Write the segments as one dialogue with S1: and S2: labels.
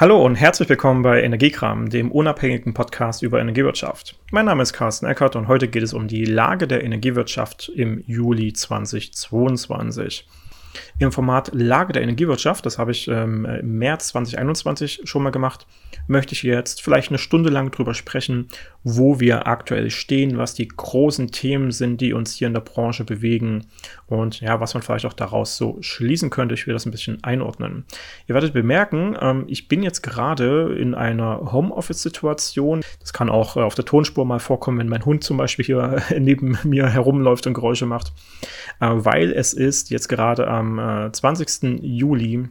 S1: Hallo und herzlich willkommen bei Energiekram, dem unabhängigen Podcast über Energiewirtschaft. Mein Name ist Carsten Eckert und heute geht es um die Lage der Energiewirtschaft im Juli 2022 im Format Lage der Energiewirtschaft, das habe ich ähm, im März 2021 schon mal gemacht, möchte ich jetzt vielleicht eine Stunde lang drüber sprechen, wo wir aktuell stehen, was die großen Themen sind, die uns hier in der Branche bewegen und ja, was man vielleicht auch daraus so schließen könnte. Ich will das ein bisschen einordnen. Ihr werdet bemerken, ähm, ich bin jetzt gerade in einer Homeoffice-Situation. Das kann auch äh, auf der Tonspur mal vorkommen, wenn mein Hund zum Beispiel hier neben mir herumläuft und Geräusche macht, äh, weil es ist jetzt gerade am äh, 20. Juli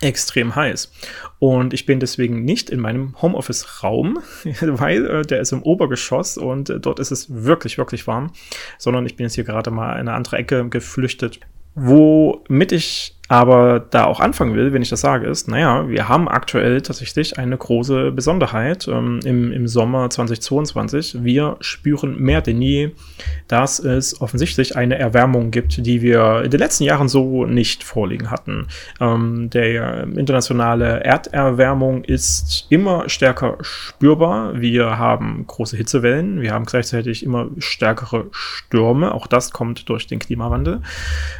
S1: extrem heiß. Und ich bin deswegen nicht in meinem Homeoffice-Raum, weil äh, der ist im Obergeschoss und äh, dort ist es wirklich, wirklich warm, sondern ich bin jetzt hier gerade mal in eine andere Ecke geflüchtet, womit ich aber da auch anfangen will, wenn ich das sage, ist, naja, wir haben aktuell tatsächlich eine große Besonderheit ähm, im, im Sommer 2022. Wir spüren mehr denn je, dass es offensichtlich eine Erwärmung gibt, die wir in den letzten Jahren so nicht vorliegen hatten. Ähm, der internationale Erderwärmung ist immer stärker spürbar. Wir haben große Hitzewellen, wir haben gleichzeitig immer stärkere Stürme. Auch das kommt durch den Klimawandel.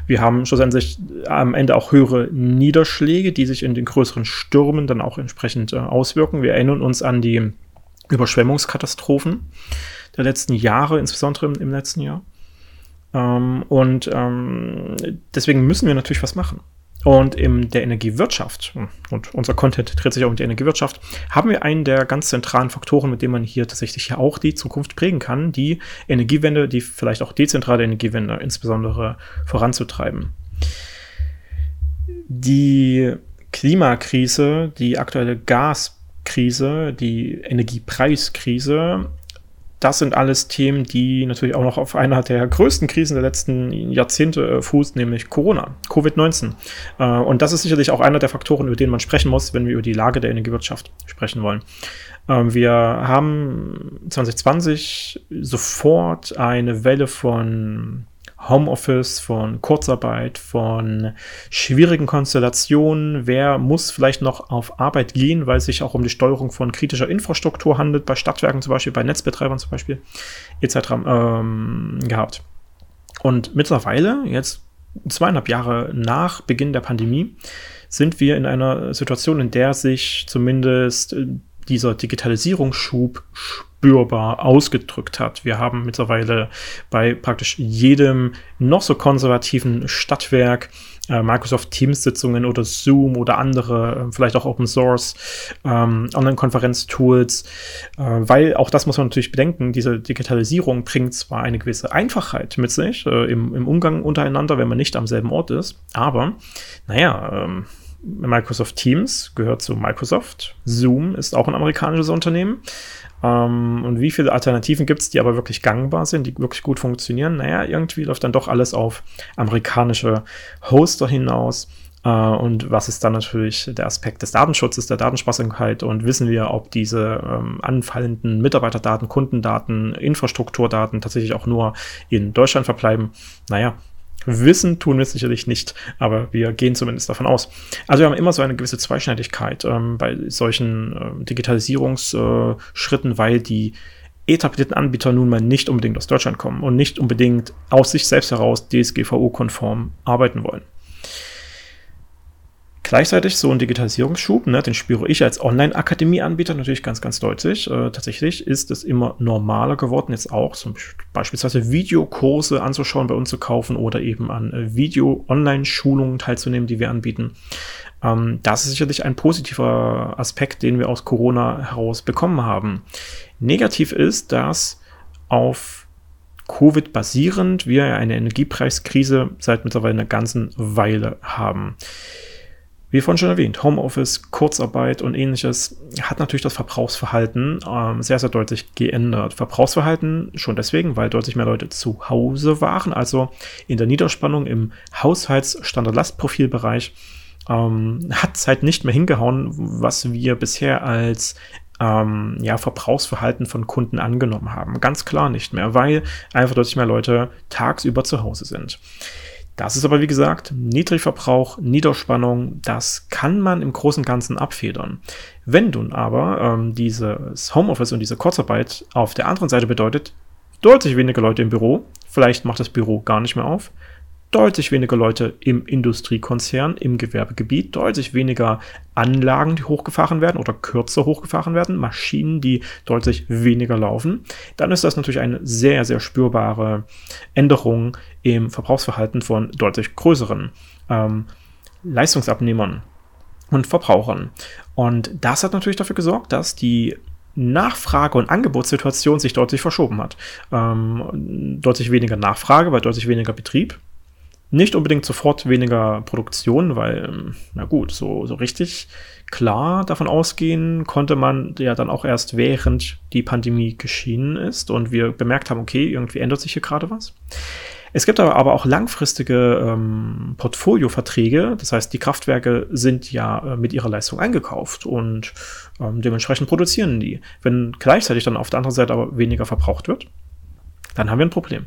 S1: Wir haben schlussendlich am Ende auch auch höhere Niederschläge, die sich in den größeren Stürmen dann auch entsprechend äh, auswirken. Wir erinnern uns an die Überschwemmungskatastrophen der letzten Jahre, insbesondere im, im letzten Jahr. Ähm, und ähm, deswegen müssen wir natürlich was machen. Und in der Energiewirtschaft, und unser Content dreht sich auch um die Energiewirtschaft, haben wir einen der ganz zentralen Faktoren, mit dem man hier tatsächlich ja auch die Zukunft prägen kann, die Energiewende, die vielleicht auch dezentrale Energiewende insbesondere voranzutreiben die Klimakrise, die aktuelle Gaskrise, die Energiepreiskrise, das sind alles Themen, die natürlich auch noch auf einer der größten Krisen der letzten Jahrzehnte äh, fußt, nämlich Corona, Covid-19. Äh, und das ist sicherlich auch einer der Faktoren, über den man sprechen muss, wenn wir über die Lage der Energiewirtschaft sprechen wollen. Äh, wir haben 2020 sofort eine Welle von Homeoffice, von Kurzarbeit, von schwierigen Konstellationen. Wer muss vielleicht noch auf Arbeit gehen, weil es sich auch um die Steuerung von kritischer Infrastruktur handelt, bei Stadtwerken zum Beispiel, bei Netzbetreibern zum Beispiel, etc. Ähm, gehabt. Und mittlerweile, jetzt zweieinhalb Jahre nach Beginn der Pandemie, sind wir in einer Situation, in der sich zumindest äh, dieser Digitalisierungsschub spürbar ausgedrückt hat. Wir haben mittlerweile bei praktisch jedem noch so konservativen Stadtwerk äh, Microsoft Teams-Sitzungen oder Zoom oder andere, äh, vielleicht auch Open Source ähm, Online-Konferenz-Tools, äh, weil auch das muss man natürlich bedenken, diese Digitalisierung bringt zwar eine gewisse Einfachheit mit sich äh, im, im, Umgang untereinander, wenn man nicht am selben Ort ist, aber naja, ähm, Microsoft Teams gehört zu Microsoft. Zoom ist auch ein amerikanisches Unternehmen. Ähm, und wie viele Alternativen gibt es, die aber wirklich gangbar sind, die wirklich gut funktionieren? Naja, irgendwie läuft dann doch alles auf amerikanische Hoster hinaus. Uh, und was ist dann natürlich der Aspekt des Datenschutzes, der Datensparsamkeit und wissen wir, ob diese ähm, anfallenden Mitarbeiterdaten, Kundendaten, Infrastrukturdaten tatsächlich auch nur in Deutschland verbleiben? Naja, Wissen tun wir es sicherlich nicht, aber wir gehen zumindest davon aus. Also wir haben immer so eine gewisse Zweischneidigkeit ähm, bei solchen äh, Digitalisierungsschritten, weil die etablierten Anbieter nun mal nicht unbedingt aus Deutschland kommen und nicht unbedingt aus sich selbst heraus DSGVO-konform arbeiten wollen. Gleichzeitig so ein Digitalisierungsschub, ne, den spüre ich als Online-Akademie-Anbieter natürlich ganz, ganz deutlich. Äh, tatsächlich ist es immer normaler geworden, jetzt auch zum beispielsweise Videokurse anzuschauen, bei uns zu kaufen oder eben an äh, Video-Online-Schulungen teilzunehmen, die wir anbieten. Ähm, das ist sicherlich ein positiver Aspekt, den wir aus Corona heraus bekommen haben. Negativ ist, dass auf Covid basierend wir eine Energiepreiskrise seit mittlerweile einer ganzen Weile haben. Wie vorhin schon erwähnt, Homeoffice, Kurzarbeit und ähnliches hat natürlich das Verbrauchsverhalten ähm, sehr, sehr deutlich geändert. Verbrauchsverhalten schon deswegen, weil deutlich mehr Leute zu Hause waren, also in der Niederspannung im Haushaltsstandard-Lastprofilbereich ähm, hat es halt nicht mehr hingehauen, was wir bisher als ähm, ja, Verbrauchsverhalten von Kunden angenommen haben. Ganz klar nicht mehr, weil einfach deutlich mehr Leute tagsüber zu Hause sind. Das ist aber, wie gesagt, Niedrigverbrauch, Niederspannung, das kann man im Großen und Ganzen abfedern. Wenn nun aber ähm, dieses Homeoffice und diese Kurzarbeit auf der anderen Seite bedeutet, deutlich weniger Leute im Büro, vielleicht macht das Büro gar nicht mehr auf, deutlich weniger Leute im Industriekonzern, im Gewerbegebiet, deutlich weniger Anlagen, die hochgefahren werden oder kürzer hochgefahren werden, Maschinen, die deutlich weniger laufen, dann ist das natürlich eine sehr, sehr spürbare Änderung im Verbrauchsverhalten von deutlich größeren ähm, Leistungsabnehmern und Verbrauchern. Und das hat natürlich dafür gesorgt, dass die Nachfrage- und Angebotssituation sich deutlich verschoben hat. Ähm, deutlich weniger Nachfrage bei deutlich weniger Betrieb. Nicht unbedingt sofort weniger Produktion, weil, ähm, na gut, so, so richtig klar davon ausgehen konnte man ja dann auch erst während die Pandemie geschienen ist und wir bemerkt haben, okay, irgendwie ändert sich hier gerade was. Es gibt aber, aber auch langfristige ähm, Portfolioverträge, das heißt, die Kraftwerke sind ja äh, mit ihrer Leistung eingekauft und ähm, dementsprechend produzieren die. Wenn gleichzeitig dann auf der anderen Seite aber weniger verbraucht wird, dann haben wir ein Problem.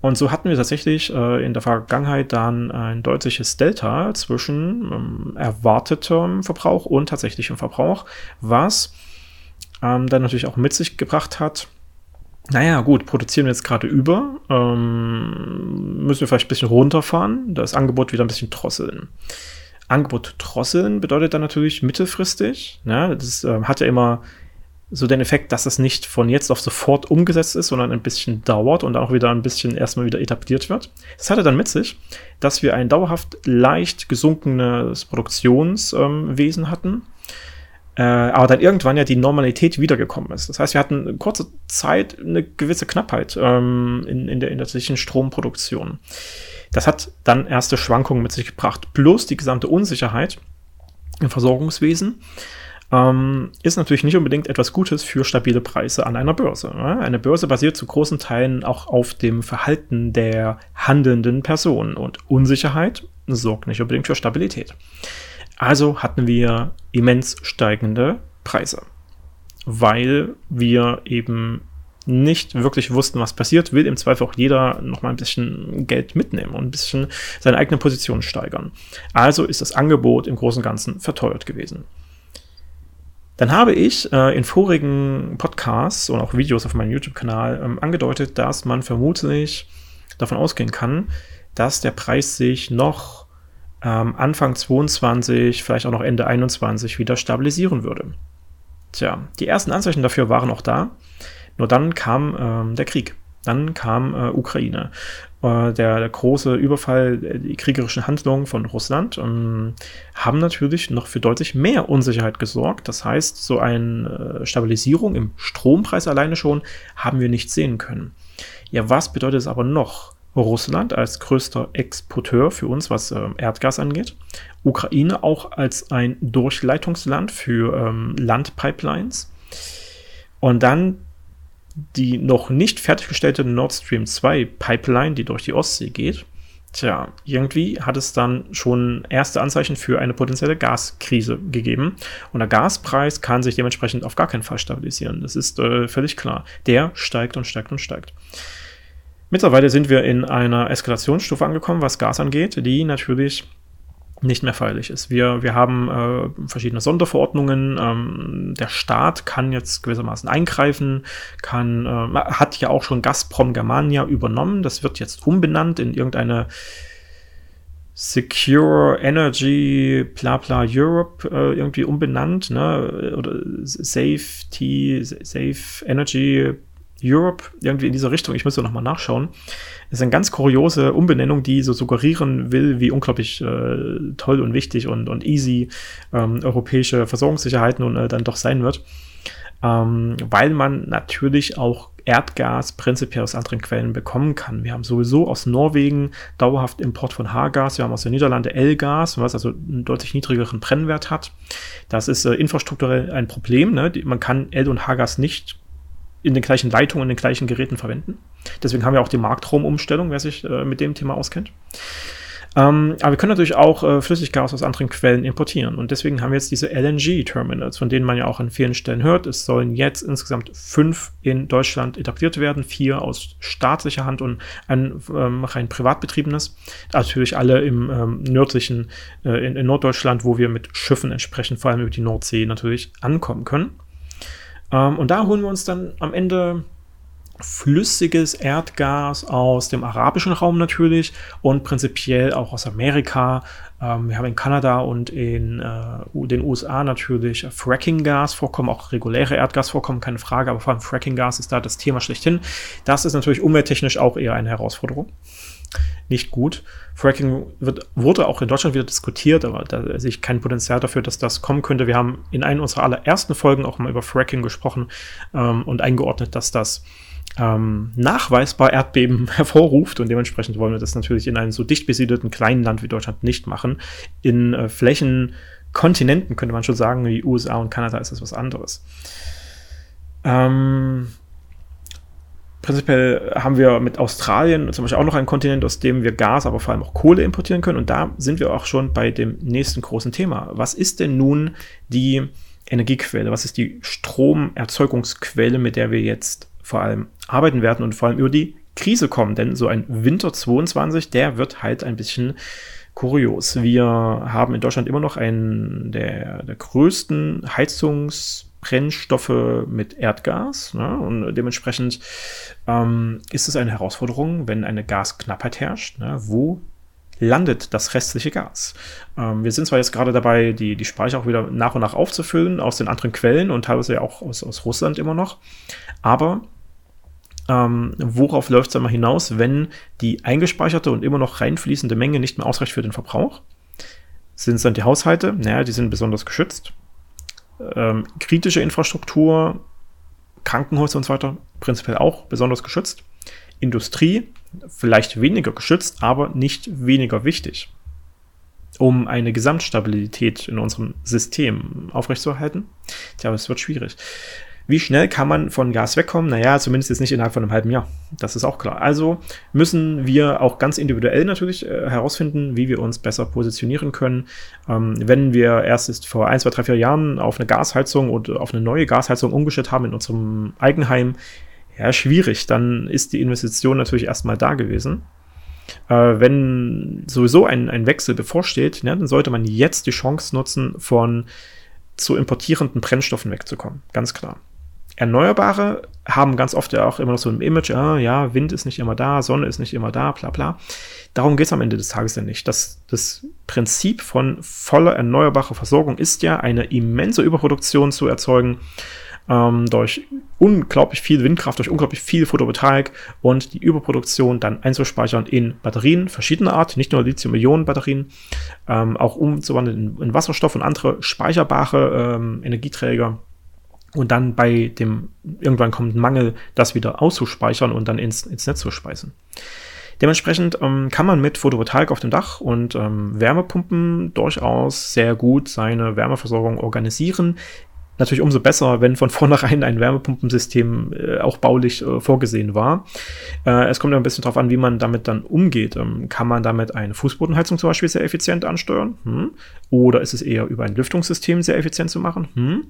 S1: Und so hatten wir tatsächlich äh, in der Vergangenheit dann ein deutliches Delta zwischen ähm, erwartetem Verbrauch und tatsächlichem Verbrauch, was ähm, dann natürlich auch mit sich gebracht hat, naja, gut, produzieren wir jetzt gerade über, ähm, müssen wir vielleicht ein bisschen runterfahren, das Angebot wieder ein bisschen drosseln. Angebot drosseln bedeutet dann natürlich mittelfristig, ne, das äh, hat ja immer so den Effekt, dass es nicht von jetzt auf sofort umgesetzt ist, sondern ein bisschen dauert und auch wieder ein bisschen erstmal wieder etabliert wird. Das hatte dann mit sich, dass wir ein dauerhaft leicht gesunkenes Produktionswesen ähm, hatten, äh, aber dann irgendwann ja die Normalität wiedergekommen ist. Das heißt, wir hatten in kurzer Zeit eine gewisse Knappheit ähm, in, in, der, in der Stromproduktion. Das hat dann erste Schwankungen mit sich gebracht, plus die gesamte Unsicherheit im Versorgungswesen ähm, ist natürlich nicht unbedingt etwas Gutes für stabile Preise an einer Börse. Ne? Eine Börse basiert zu großen Teilen auch auf dem Verhalten der handelnden Personen und Unsicherheit sorgt nicht unbedingt für Stabilität. Also hatten wir immens steigende Preise, weil wir eben nicht wirklich wussten, was passiert, will im Zweifel auch jeder noch mal ein bisschen Geld mitnehmen und ein bisschen seine eigene Position steigern. Also ist das Angebot im Großen und Ganzen verteuert gewesen. Dann habe ich äh, in vorigen Podcasts und auch Videos auf meinem YouTube-Kanal ähm, angedeutet, dass man vermutlich davon ausgehen kann, dass der Preis sich noch ähm, Anfang 22, vielleicht auch noch Ende 21 wieder stabilisieren würde. Tja, die ersten Anzeichen dafür waren auch da. Nur dann kam ähm, der Krieg. Dann kam äh, Ukraine. Äh, der, der, große Überfall, äh, die kriegerischen Handlungen von Russland ähm, haben natürlich noch für deutlich mehr Unsicherheit gesorgt. Das heißt, so eine äh, Stabilisierung im Strompreis alleine schon haben wir nicht sehen können. Ja, was bedeutet es aber noch? Russland als größter Exporteur für uns, was äh, Erdgas angeht. Ukraine auch als ein Durchleitungsland für ähm, Landpipelines. Und dann die noch nicht fertiggestellte Nord Stream 2 Pipeline, die durch die Ostsee geht. Tja, irgendwie hat es dann schon erste Anzeichen für eine potenzielle Gaskrise gegeben. Und der Gaspreis kann sich dementsprechend auf gar keinen Fall stabilisieren. Das ist äh, völlig klar. Der steigt und steigt und steigt. Mittlerweile sind wir in einer Eskalationsstufe angekommen, was Gas angeht, die natürlich nicht mehr feierlich ist. Wir, wir haben äh, verschiedene Sonderverordnungen. Ähm, der Staat kann jetzt gewissermaßen eingreifen, kann, äh, hat ja auch schon Gazprom Germania übernommen. Das wird jetzt umbenannt in irgendeine Secure Energy bla bla Europe äh, irgendwie umbenannt, ne? Oder Safety, Safe Energy Europe, irgendwie in dieser Richtung. Ich muss ja nochmal nachschauen. Ist eine ganz kuriose Umbenennung, die so suggerieren will, wie unglaublich äh, toll und wichtig und, und easy ähm, europäische Versorgungssicherheit nun äh, dann doch sein wird. Ähm, weil man natürlich auch Erdgas prinzipiell aus anderen Quellen bekommen kann. Wir haben sowieso aus Norwegen dauerhaft Import von H-Gas, wir haben aus den Niederlanden L-Gas, was also einen deutlich niedrigeren Brennwert hat. Das ist äh, infrastrukturell ein Problem. Ne? Man kann L- und H-Gas nicht in den gleichen Leitungen, in den gleichen Geräten verwenden. Deswegen haben wir auch die Marktraumumstellung, wer sich äh, mit dem Thema auskennt. Ähm, aber wir können natürlich auch äh, Flüssiggas aus anderen Quellen importieren. Und deswegen haben wir jetzt diese LNG-Terminals, von denen man ja auch an vielen Stellen hört. Es sollen jetzt insgesamt fünf in Deutschland etabliert werden, vier aus staatlicher Hand und ein ähm, rein privat betriebenes. Natürlich alle im ähm, nördlichen, äh, in, in Norddeutschland, wo wir mit Schiffen entsprechend vor allem über die Nordsee natürlich ankommen können. Ähm, und da holen wir uns dann am Ende flüssiges Erdgas aus dem arabischen Raum natürlich und prinzipiell auch aus Amerika. Ähm, wir haben in Kanada und in äh, den USA natürlich Fracking-Gas vorkommen, auch reguläre Erdgas vorkommen, keine Frage, aber vor allem Fracking-Gas ist da das Thema schlechthin. Das ist natürlich umwelttechnisch auch eher eine Herausforderung. Nicht gut. Fracking wird, wurde auch in Deutschland wieder diskutiert, aber da sehe ich kein Potenzial dafür, dass das kommen könnte. Wir haben in einer unserer allerersten Folgen auch mal über Fracking gesprochen ähm, und eingeordnet, dass das ähm, nachweisbar Erdbeben hervorruft und dementsprechend wollen wir das natürlich in einem so dicht besiedelten kleinen Land wie Deutschland nicht machen. In äh, Flächen, Kontinenten könnte man schon sagen, wie USA und Kanada ist das was anderes. Ähm, prinzipiell haben wir mit Australien zum Beispiel auch noch einen Kontinent, aus dem wir Gas, aber vor allem auch Kohle importieren können. Und da sind wir auch schon bei dem nächsten großen Thema. Was ist denn nun die Energiequelle? Was ist die Stromerzeugungsquelle, mit der wir jetzt vor allem arbeiten werden und vor allem über die Krise kommen. Denn so ein Winter 22, der wird halt ein bisschen kurios. Wir haben in Deutschland immer noch einen der, der größten Heizungsbrennstoffe mit Erdgas. Ne? Und dementsprechend ähm, ist es eine Herausforderung, wenn eine Gasknappheit herrscht. Ne? Wo landet das restliche Gas. Ähm, wir sind zwar jetzt gerade dabei, die, die Speicher auch wieder nach und nach aufzufüllen aus den anderen Quellen und teilweise ja auch aus, aus Russland immer noch, aber ähm, worauf läuft es einmal hinaus, wenn die eingespeicherte und immer noch reinfließende Menge nicht mehr ausreicht für den Verbrauch? Sind es dann die Haushalte? Naja, die sind besonders geschützt. Ähm, kritische Infrastruktur, Krankenhäuser und so weiter, prinzipiell auch besonders geschützt. Industrie, vielleicht weniger geschützt, aber nicht weniger wichtig. Um eine Gesamtstabilität in unserem System aufrechtzuerhalten. Tja, es wird schwierig. Wie schnell kann man von Gas wegkommen? Naja, zumindest jetzt nicht innerhalb von einem halben Jahr. Das ist auch klar. Also müssen wir auch ganz individuell natürlich äh, herausfinden, wie wir uns besser positionieren können. Ähm, wenn wir erst vor ein, zwei, drei, vier Jahren auf eine Gasheizung oder auf eine neue Gasheizung umgestellt haben in unserem Eigenheim, ja, schwierig. Dann ist die Investition natürlich erstmal da gewesen. Äh, wenn sowieso ein, ein Wechsel bevorsteht, ja, dann sollte man jetzt die Chance nutzen, von zu importierenden Brennstoffen wegzukommen. Ganz klar. Erneuerbare haben ganz oft ja auch immer noch so ein Image, ah, ja, Wind ist nicht immer da, Sonne ist nicht immer da, bla bla. Darum geht es am Ende des Tages ja nicht. Das, das Prinzip von voller erneuerbarer Versorgung ist ja, eine immense Überproduktion zu erzeugen ähm, durch unglaublich viel Windkraft, durch unglaublich viel Photovoltaik und die Überproduktion dann einzuspeichern in Batterien verschiedener Art, nicht nur Lithium-Ionen-Batterien, ähm, auch umzuwandeln in, Wasserstoff und andere speicherbare ähm, Energieträger und dann bei dem irgendwann kommenden Mangel das wieder auszuspeichern und dann ins, ins Netz zu speisen. Dementsprechend ähm, kann man mit Photovoltaik auf dem Dach und ähm, Wärmepumpen durchaus sehr gut seine Wärmeversorgung organisieren. Natürlich umso besser, wenn von vornherein ein Wärmepumpensystem äh, auch baulich äh, vorgesehen war. Äh, es kommt ein bisschen darauf an, wie man damit dann umgeht. Ähm, kann man damit eine Fußbodenheizung zum Beispiel sehr effizient ansteuern? Hm? Oder ist es eher über ein Lüftungssystem sehr effizient zu machen? Hm?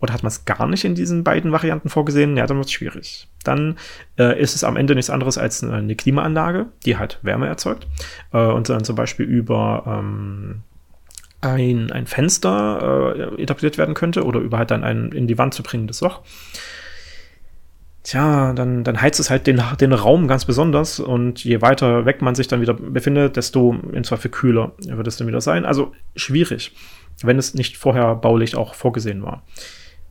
S1: Oder hat man es gar nicht in diesen beiden Varianten vorgesehen? Ja, dann wird es schwierig. Dann äh, ist es am Ende nichts anderes als eine Klimaanlage, die halt Wärme erzeugt äh, und dann zum Beispiel über ähm, ein, ein Fenster äh, etabliert werden könnte oder über halt dann ein in die Wand zu bringendes Loch. Tja, dann, dann heizt es halt den, den Raum ganz besonders und je weiter weg man sich dann wieder befindet, desto in Zweifel kühler wird es dann wieder sein. Also schwierig, wenn es nicht vorher baulich auch vorgesehen war.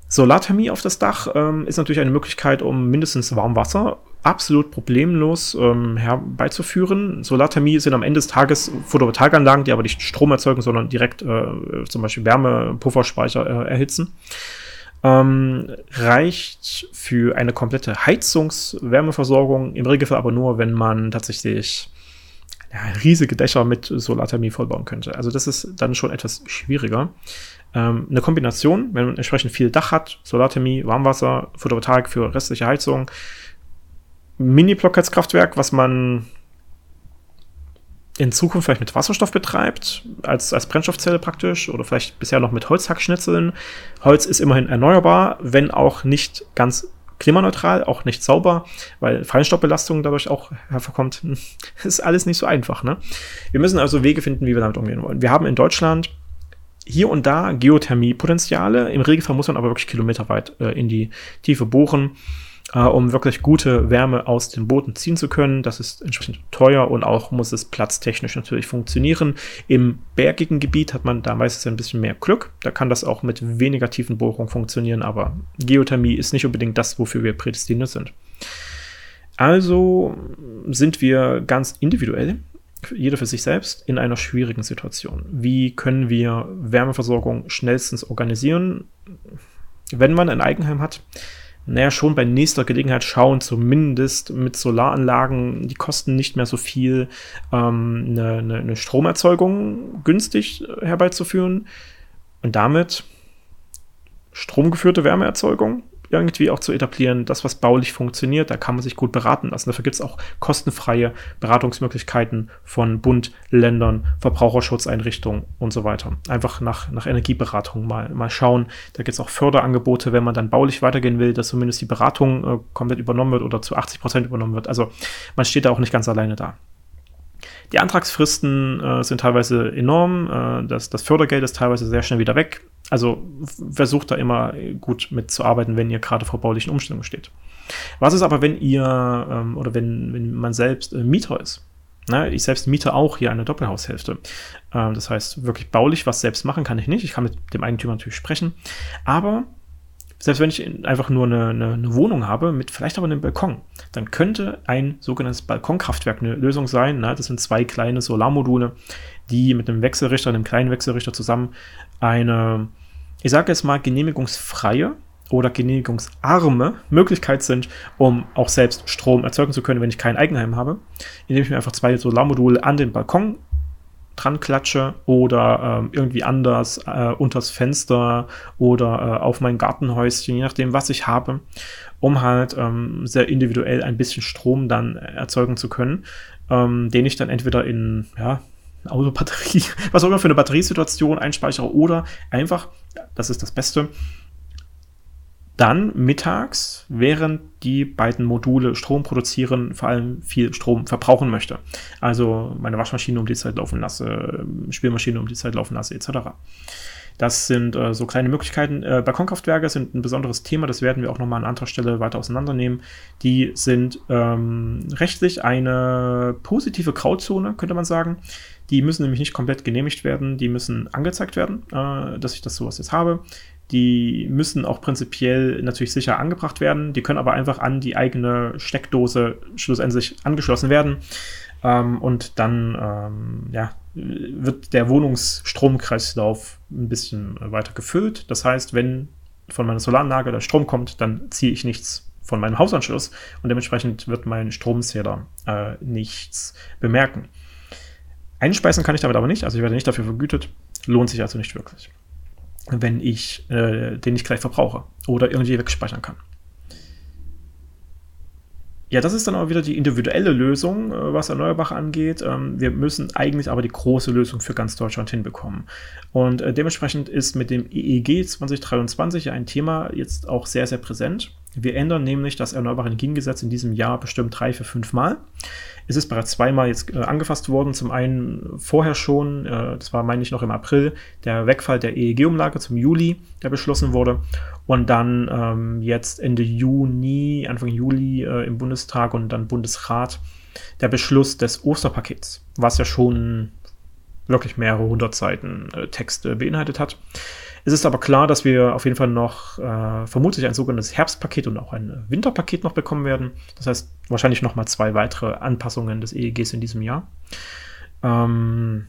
S1: Solarthermie auf das Dach ähm, ist natürlich eine Möglichkeit, um mindestens Warmwasser absolut problemlos ähm, herbeizuführen. Solarthermie sind am Ende des Tages Photovoltaikanlagen, die aber nicht Strom erzeugen, sondern direkt äh, zum Beispiel Wärmepufferspeicher äh, erhitzen. Ähm, reicht für eine komplette Heizungswärmeversorgung, im Regelfall aber nur, wenn man tatsächlich ja, riesige Dächer mit Solarthermie vollbauen könnte. Also das ist dann schon etwas schwieriger ähm, eine Kombination, wenn man entsprechend viel Dach hat, Solarthermie, Warmwasser, Photovoltaik für restliche Heizung, Mini-Blockheizkraftwerk, was man in Zukunft vielleicht mit Wasserstoff betreibt, als, als Brennstoffzelle praktisch, oder vielleicht bisher noch mit Holzhackschnitzeln. Holz ist immerhin erneuerbar, wenn auch nicht ganz klimaneutral, auch nicht sauber, weil Feinstaubbelastung dadurch auch hervorkommt. ist alles nicht so einfach. Ne? Wir müssen also Wege finden, wie wir damit umgehen wollen. Wir haben in Deutschland hier und da Geothermiepotenziale. Im Regelfall muss man aber wirklich kilometerweit äh, in die Tiefe bohren äh, um wirklich gute Wärme aus dem Boden ziehen zu können. Das ist entsprechend teuer und auch muss es platztechnisch natürlich funktionieren. Im bergigen Gebiet hat man da meistens ein bisschen mehr Glück. Da kann das auch mit weniger tiefen Bohrungen funktionieren, aber Geothermie ist nicht unbedingt das, wofür wir prädestiniert sind. Also sind wir ganz individuell jeder für sich selbst in einer schwierigen Situation. Wie können wir Wärmeversorgung schnellstens organisieren, wenn man ein Eigenheim hat? naja, schon bei nächster Gelegenheit schauen, zumindest mit Solaranlagen, die kosten nicht mehr so viel, ähm, eine, eine, eine Stromerzeugung günstig herbeizuführen und damit stromgeführte Wärmeerzeugung irgendwie auch zu etablieren, das, was baulich funktioniert, da kann man sich gut beraten lassen. Dafür gibt es auch kostenfreie Beratungsmöglichkeiten von Bund, Ländern, Verbraucherschutzeinrichtungen und so weiter. Einfach nach, nach Energieberatung mal, mal schauen. Da gibt es auch Förderangebote, wenn man dann baulich weitergehen will, dass zumindest die Beratung äh, komplett übernommen wird oder zu 80 Prozent übernommen wird. Also man steht da auch nicht ganz alleine da. Die Antragsfristen äh, sind teilweise enorm. Äh, das, das Fördergeld ist teilweise sehr schnell wieder weg. Also versucht da immer gut mitzuarbeiten, wenn ihr gerade vor baulichen Umstellungen steht. Was ist aber, wenn ihr ähm, oder wenn, wenn man selbst äh, Mieter ist? Na, ich selbst miete auch hier eine Doppelhaushälfte. Ähm, das heißt, wirklich baulich was selbst machen kann ich nicht. Ich kann mit dem Eigentümer natürlich sprechen. Aber selbst wenn ich einfach nur eine, eine, eine, Wohnung habe, mit vielleicht aber einem Balkon, dann könnte ein sogenanntes Balkonkraftwerk eine Lösung sein. Ne? Das sind zwei kleine Solarmodule, die mit einem Wechselrichter, einem kleinen Wechselrichter zusammen eine, ich sage jetzt mal, genehmigungsfreie oder genehmigungsarme Möglichkeit sind, um auch selbst Strom erzeugen zu können, wenn ich kein Eigenheim habe, indem ich mir einfach zwei Solarmodule an den Balkon dran klatsche oder ähm, irgendwie anders äh, unters Fenster oder äh, auf mein Gartenhäuschen, je nachdem, was ich habe, um halt ähm, sehr individuell ein bisschen Strom dann erzeugen zu können, ähm, den ich dann entweder in ja, Autobatterie, was auch immer für eine Batteriesituation einspeichere oder einfach, das ist das Beste, dann mittags, während die beiden Module Strom produzieren, vor allem viel Strom verbrauchen möchte. Also meine Waschmaschine um die Zeit laufen lasse, Spielmaschine um die Zeit laufen lasse, etc. Das sind äh, so kleine Möglichkeiten. Äh, Balkonkraftwerke sind ein besonderes Thema, das werden wir auch nochmal an anderer Stelle weiter auseinandernehmen. Die sind ähm, rechtlich eine positive Grauzone, könnte man sagen. Die müssen nämlich nicht komplett genehmigt werden, die müssen angezeigt werden, äh, dass ich das sowas jetzt habe. Die müssen auch prinzipiell natürlich sicher angebracht werden. Die können aber einfach an die eigene Steckdose schlussendlich angeschlossen werden. Ähm, und dann ähm, ja, wird der Wohnungsstromkreislauf ein bisschen weiter gefüllt. Das heißt, wenn von meiner Solaranlage der Strom kommt, dann ziehe ich nichts von meinem Hausanschluss und dementsprechend wird mein Stromzähler äh, nichts bemerken. Einspeisen kann ich damit aber nicht, also ich werde nicht dafür vergütet, lohnt sich also nicht wirklich wenn ich äh, den nicht gleich verbrauche oder irgendwie wegspeichern kann. Ja, das ist dann auch wieder die individuelle Lösung, äh, was Erneuerbare angeht. Ähm, wir müssen eigentlich aber die große Lösung für ganz Deutschland hinbekommen. Und äh, dementsprechend ist mit dem EEG 2023 ja ein Thema jetzt auch sehr, sehr präsent. Wir ändern nämlich das Erneuerbare Energiengesetz in diesem Jahr bestimmt drei, vier, fünf Mal. Es ist bereits zweimal jetzt äh, angefasst worden. Zum einen vorher schon, äh, das war, meine ich, noch im April, der Wegfall der EEG-Umlage zum Juli, der beschlossen wurde. Und dann ähm, jetzt Ende Juni, Anfang Juli äh, im Bundestag und dann Bundesrat der Beschluss des Osterpakets, was ja schon wirklich mehrere hundert Seiten äh, Text beinhaltet hat. Es ist aber klar, dass wir auf jeden Fall noch äh, vermutlich ein sogenanntes Herbstpaket und auch ein Winterpaket noch bekommen werden. Das heißt, wahrscheinlich noch mal zwei weitere Anpassungen des EEGs in diesem Jahr. Ähm,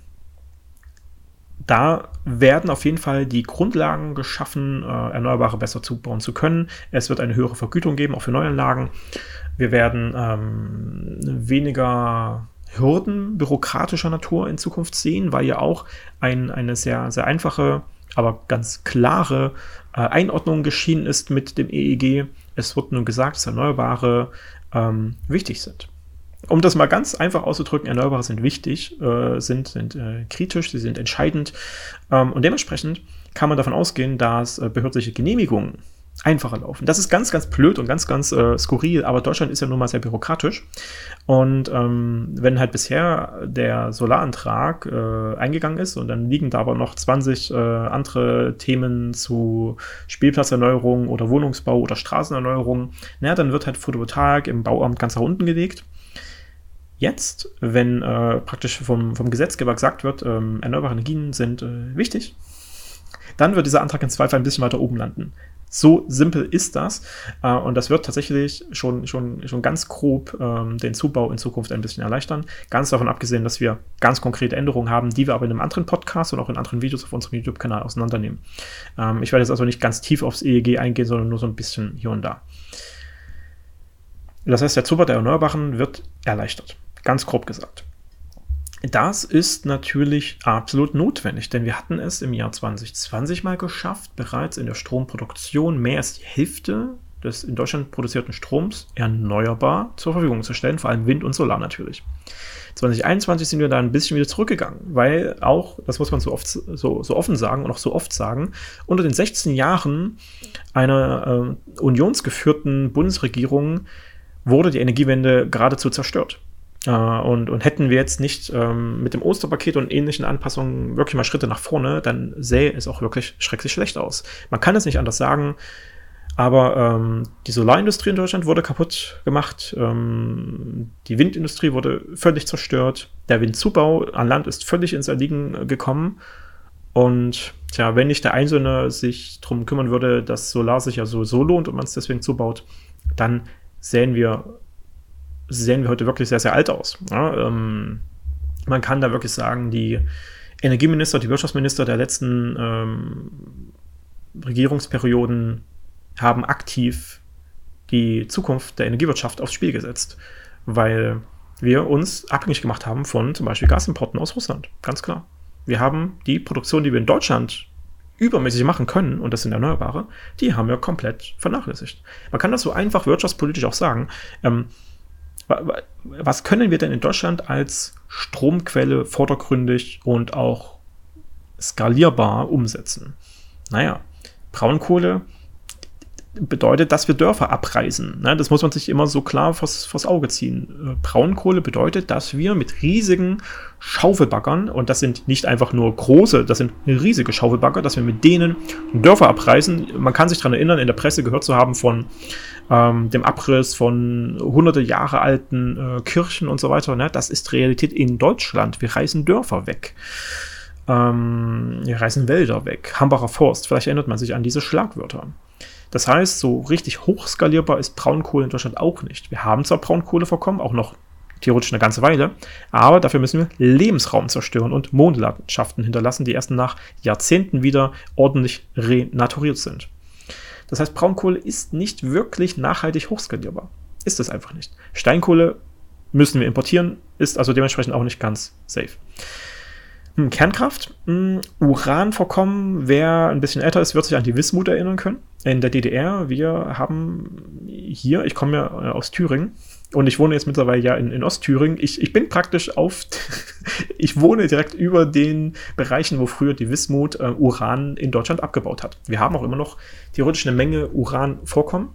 S1: da werden auf jeden Fall die Grundlagen geschaffen, äh, Erneuerbare besser zubauen zu können. Es wird eine höhere Vergütung geben, auch für Neuanlagen. Wir werden ähm, weniger Hürden bürokratischer Natur in Zukunft sehen, weil ja auch ein, eine sehr, sehr einfache aber ganz klare äh, Einordnung geschieden ist mit dem EEG. Es wird nun gesagt, dass Erneuerbare ähm, wichtig sind. Um das mal ganz einfach auszudrücken, Erneuerbare sind wichtig, äh, sind, sind äh, kritisch, sie sind entscheidend. Ähm, und dementsprechend kann man davon ausgehen, dass äh, behördliche Genehmigungen einfacher laufen. Das ist ganz, ganz blöd und ganz, ganz äh, skurril, aber Deutschland ist ja nun mal sehr bürokratisch. Und ähm, wenn halt bisher der Solarantrag äh, eingegangen ist und dann liegen da aber noch 20 äh, andere Themen zu Spielplatzerneuerung oder Wohnungsbau oder Straßenerneuerung, naja, dann wird halt Photovoltaik im Bauamt ganz nach unten gelegt. Jetzt, wenn äh, praktisch vom, vom Gesetzgeber gesagt wird, ähm, erneuerbare Energien sind äh, wichtig, dann wird dieser Antrag in Zweifel ein bisschen weiter oben landen. So simpel ist das. Äh, und das wird tatsächlich schon, schon, schon ganz grob ähm, den Zubau in Zukunft ein bisschen erleichtern. Ganz davon abgesehen, dass wir ganz konkrete Änderungen haben, die wir aber in einem anderen Podcast und auch in anderen Videos auf unserem YouTube-Kanal auseinandernehmen. Ähm, ich werde jetzt also nicht ganz tief aufs EEG eingehen, sondern nur so ein bisschen hier und da. Das heißt, der Zubau der Erneuerbaren wird erleichtert. Ganz grob gesagt. Das ist natürlich absolut notwendig, denn wir hatten es im Jahr 2020 mal geschafft, bereits in der Stromproduktion mehr als die Hälfte des in Deutschland produzierten Stroms erneuerbar zur Verfügung zu stellen, vor allem Wind und Solar natürlich. 2021 sind wir da ein bisschen wieder zurückgegangen, weil auch, das muss man so oft so, so offen sagen und auch so oft sagen, unter den 16 Jahren einer äh, unionsgeführten Bundesregierung wurde die Energiewende geradezu zerstört. Äh, und, und hätten wir jetzt nicht ähm, mit dem Osterpaket und ähnlichen Anpassungen wirklich mal Schritte nach vorne, dann sähe es auch wirklich schrecklich schlecht aus. Man kann es nicht anders sagen, aber ähm, die Solarindustrie in Deutschland wurde kaputt gemacht, ähm, die Windindustrie wurde völlig zerstört, der Windzubau an Land ist völlig ins Erliegen gekommen. Und tja, wenn nicht der Einzelne sich darum kümmern würde, dass Solar sich ja sowieso lohnt und man es deswegen zubaut, dann sehen wir sehen wir heute wirklich sehr, sehr alt aus. Ja, ähm, man kann da wirklich sagen, die Energieminister, die Wirtschaftsminister der letzten ähm, Regierungsperioden haben aktiv die Zukunft der Energiewirtschaft aufs Spiel gesetzt, weil wir uns abhängig gemacht haben von zum Beispiel Gasimporten aus Russland. Ganz klar. Wir haben die Produktion, die wir in Deutschland übermäßig machen können, und das sind Erneuerbare, die haben wir komplett vernachlässigt. Man kann das so einfach wirtschaftspolitisch auch sagen. Ähm, was können wir denn in Deutschland als Stromquelle vordergründig und auch skalierbar umsetzen? Naja, Braunkohle bedeutet, dass wir Dörfer abreißen. Ne? Das muss man sich immer so klar vors, vors Auge ziehen. Äh, Braunkohle bedeutet, dass wir mit riesigen Schaufelbaggern, und das sind nicht einfach nur große, das sind riesige Schaufelbagger, dass wir mit denen Dörfer abreißen. Man kann sich daran erinnern, in der Presse gehört zu haben von ähm, dem Abriss von hunderte Jahre alten äh, Kirchen und so weiter. Ne? Das ist Realität in Deutschland. Wir reißen Dörfer weg. Ähm, wir reißen Wälder weg. Hambacher Forst. Vielleicht erinnert man sich an diese Schlagwörter. Das heißt, so richtig hochskalierbar ist Braunkohle in Deutschland auch nicht. Wir haben zwar Braunkohlevorkommen, auch noch theoretisch eine ganze Weile, aber dafür müssen wir Lebensraum zerstören und Mondlandschaften hinterlassen, die erst nach Jahrzehnten wieder ordentlich renaturiert sind. Das heißt, Braunkohle ist nicht wirklich nachhaltig hochskalierbar. Ist es einfach nicht. Steinkohle müssen wir importieren, ist also dementsprechend auch nicht ganz safe. Hm, Kernkraft, hm, Uranvorkommen, wer ein bisschen älter ist, wird sich an die Wismut erinnern können. In der DDR, wir haben hier, ich komme ja äh, aus Thüringen, und ich wohne jetzt mittlerweile ja in, in Ostthüringen. Ich, ich bin praktisch auf, ich wohne direkt über den Bereichen, wo früher die Wismut äh, Uran in Deutschland abgebaut hat. Wir haben auch immer noch theoretisch eine Menge Uran vorkommen.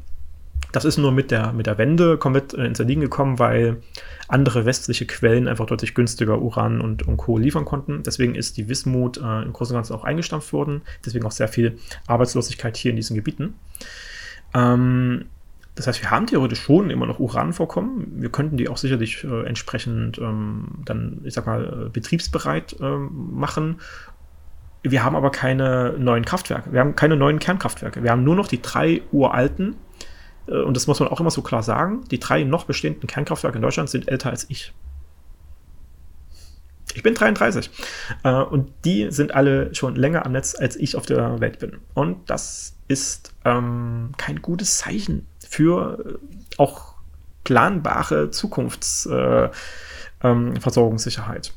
S1: Das ist nur mit der, mit der Wende komplett äh, ins Erliegen gekommen, weil andere westliche Quellen einfach deutlich günstiger Uran und, und Co. liefern konnten. Deswegen ist die Wismut äh, im Großen und Ganzen auch eingestampft worden. Deswegen auch sehr viel Arbeitslosigkeit hier in diesen Gebieten. Ähm, das heißt, wir haben theoretisch schon immer noch Uranvorkommen. Wir könnten die auch sicherlich äh, entsprechend ähm, dann, ich sag mal, äh, betriebsbereit äh, machen. Wir haben aber keine neuen Kraftwerke. Wir haben keine neuen Kernkraftwerke. Wir haben nur noch die drei uralten. Äh, und das muss man auch immer so klar sagen. Die drei noch bestehenden Kernkraftwerke in Deutschland sind älter als ich. Ich bin 33 äh, und die sind alle schon länger am Netz, als ich auf der Welt bin. Und das ist ähm, kein gutes Zeichen für äh, auch planbare Zukunftsversorgungssicherheit. Äh, ähm,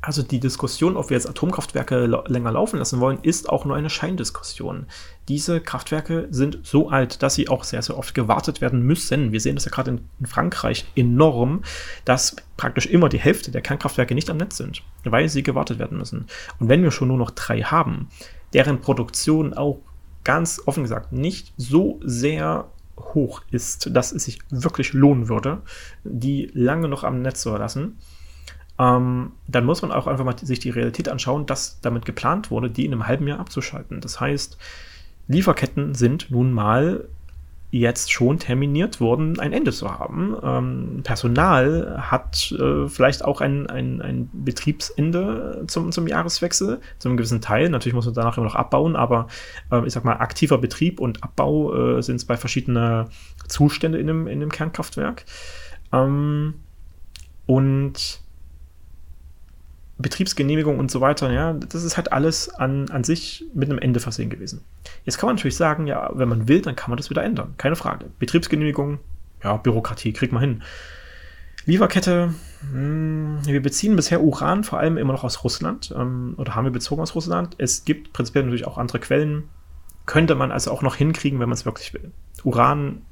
S1: Also die Diskussion, ob wir jetzt Atomkraftwerke länger laufen lassen wollen, ist auch nur eine Scheindiskussion. Diese Kraftwerke sind so alt, dass sie auch sehr, sehr oft gewartet werden müssen. Wir sehen das ja gerade in, in Frankreich enorm, dass praktisch immer die Hälfte der Kernkraftwerke nicht am Netz sind, weil sie gewartet werden müssen. Und wenn wir schon nur noch drei haben, deren Produktion auch ganz offen gesagt nicht so sehr hoch ist, dass es sich wirklich lohnen würde, die lange noch am Netz zu lassen, ähm, dann muss man auch einfach mal sich die Realität anschauen, dass damit geplant wurde, die in einem halben Jahr abzuschalten. Das heißt, Lieferketten sind nun mal jetzt schon terminiert worden, ein Ende zu haben. Ähm, Personal hat äh, vielleicht auch ein, ein, ein Betriebsende zum, zum Jahreswechsel, zum gewissen Teil. Natürlich muss man danach immer noch abbauen, aber äh, ich sag mal, aktiver Betrieb und Abbau äh, sind es bei verschiedenen Zustände in einem, in einem Kernkraftwerk. Ähm, und Betriebsgenehmigung und so weiter, ja, das ist halt alles an, an sich mit einem Ende versehen gewesen. Jetzt kann man natürlich sagen, ja, wenn man will, dann kann man das wieder ändern. Keine Frage. Betriebsgenehmigung, ja, Bürokratie, kriegt man hin. Lieferkette, mh, hm, wir beziehen bisher Uran vor allem immer noch aus Russland ähm, oder haben wir bezogen aus Russland. Es gibt prinzipiell natürlich auch andere Quellen. Könnte man also auch noch hinkriegen, wenn man es wirklich will. Uran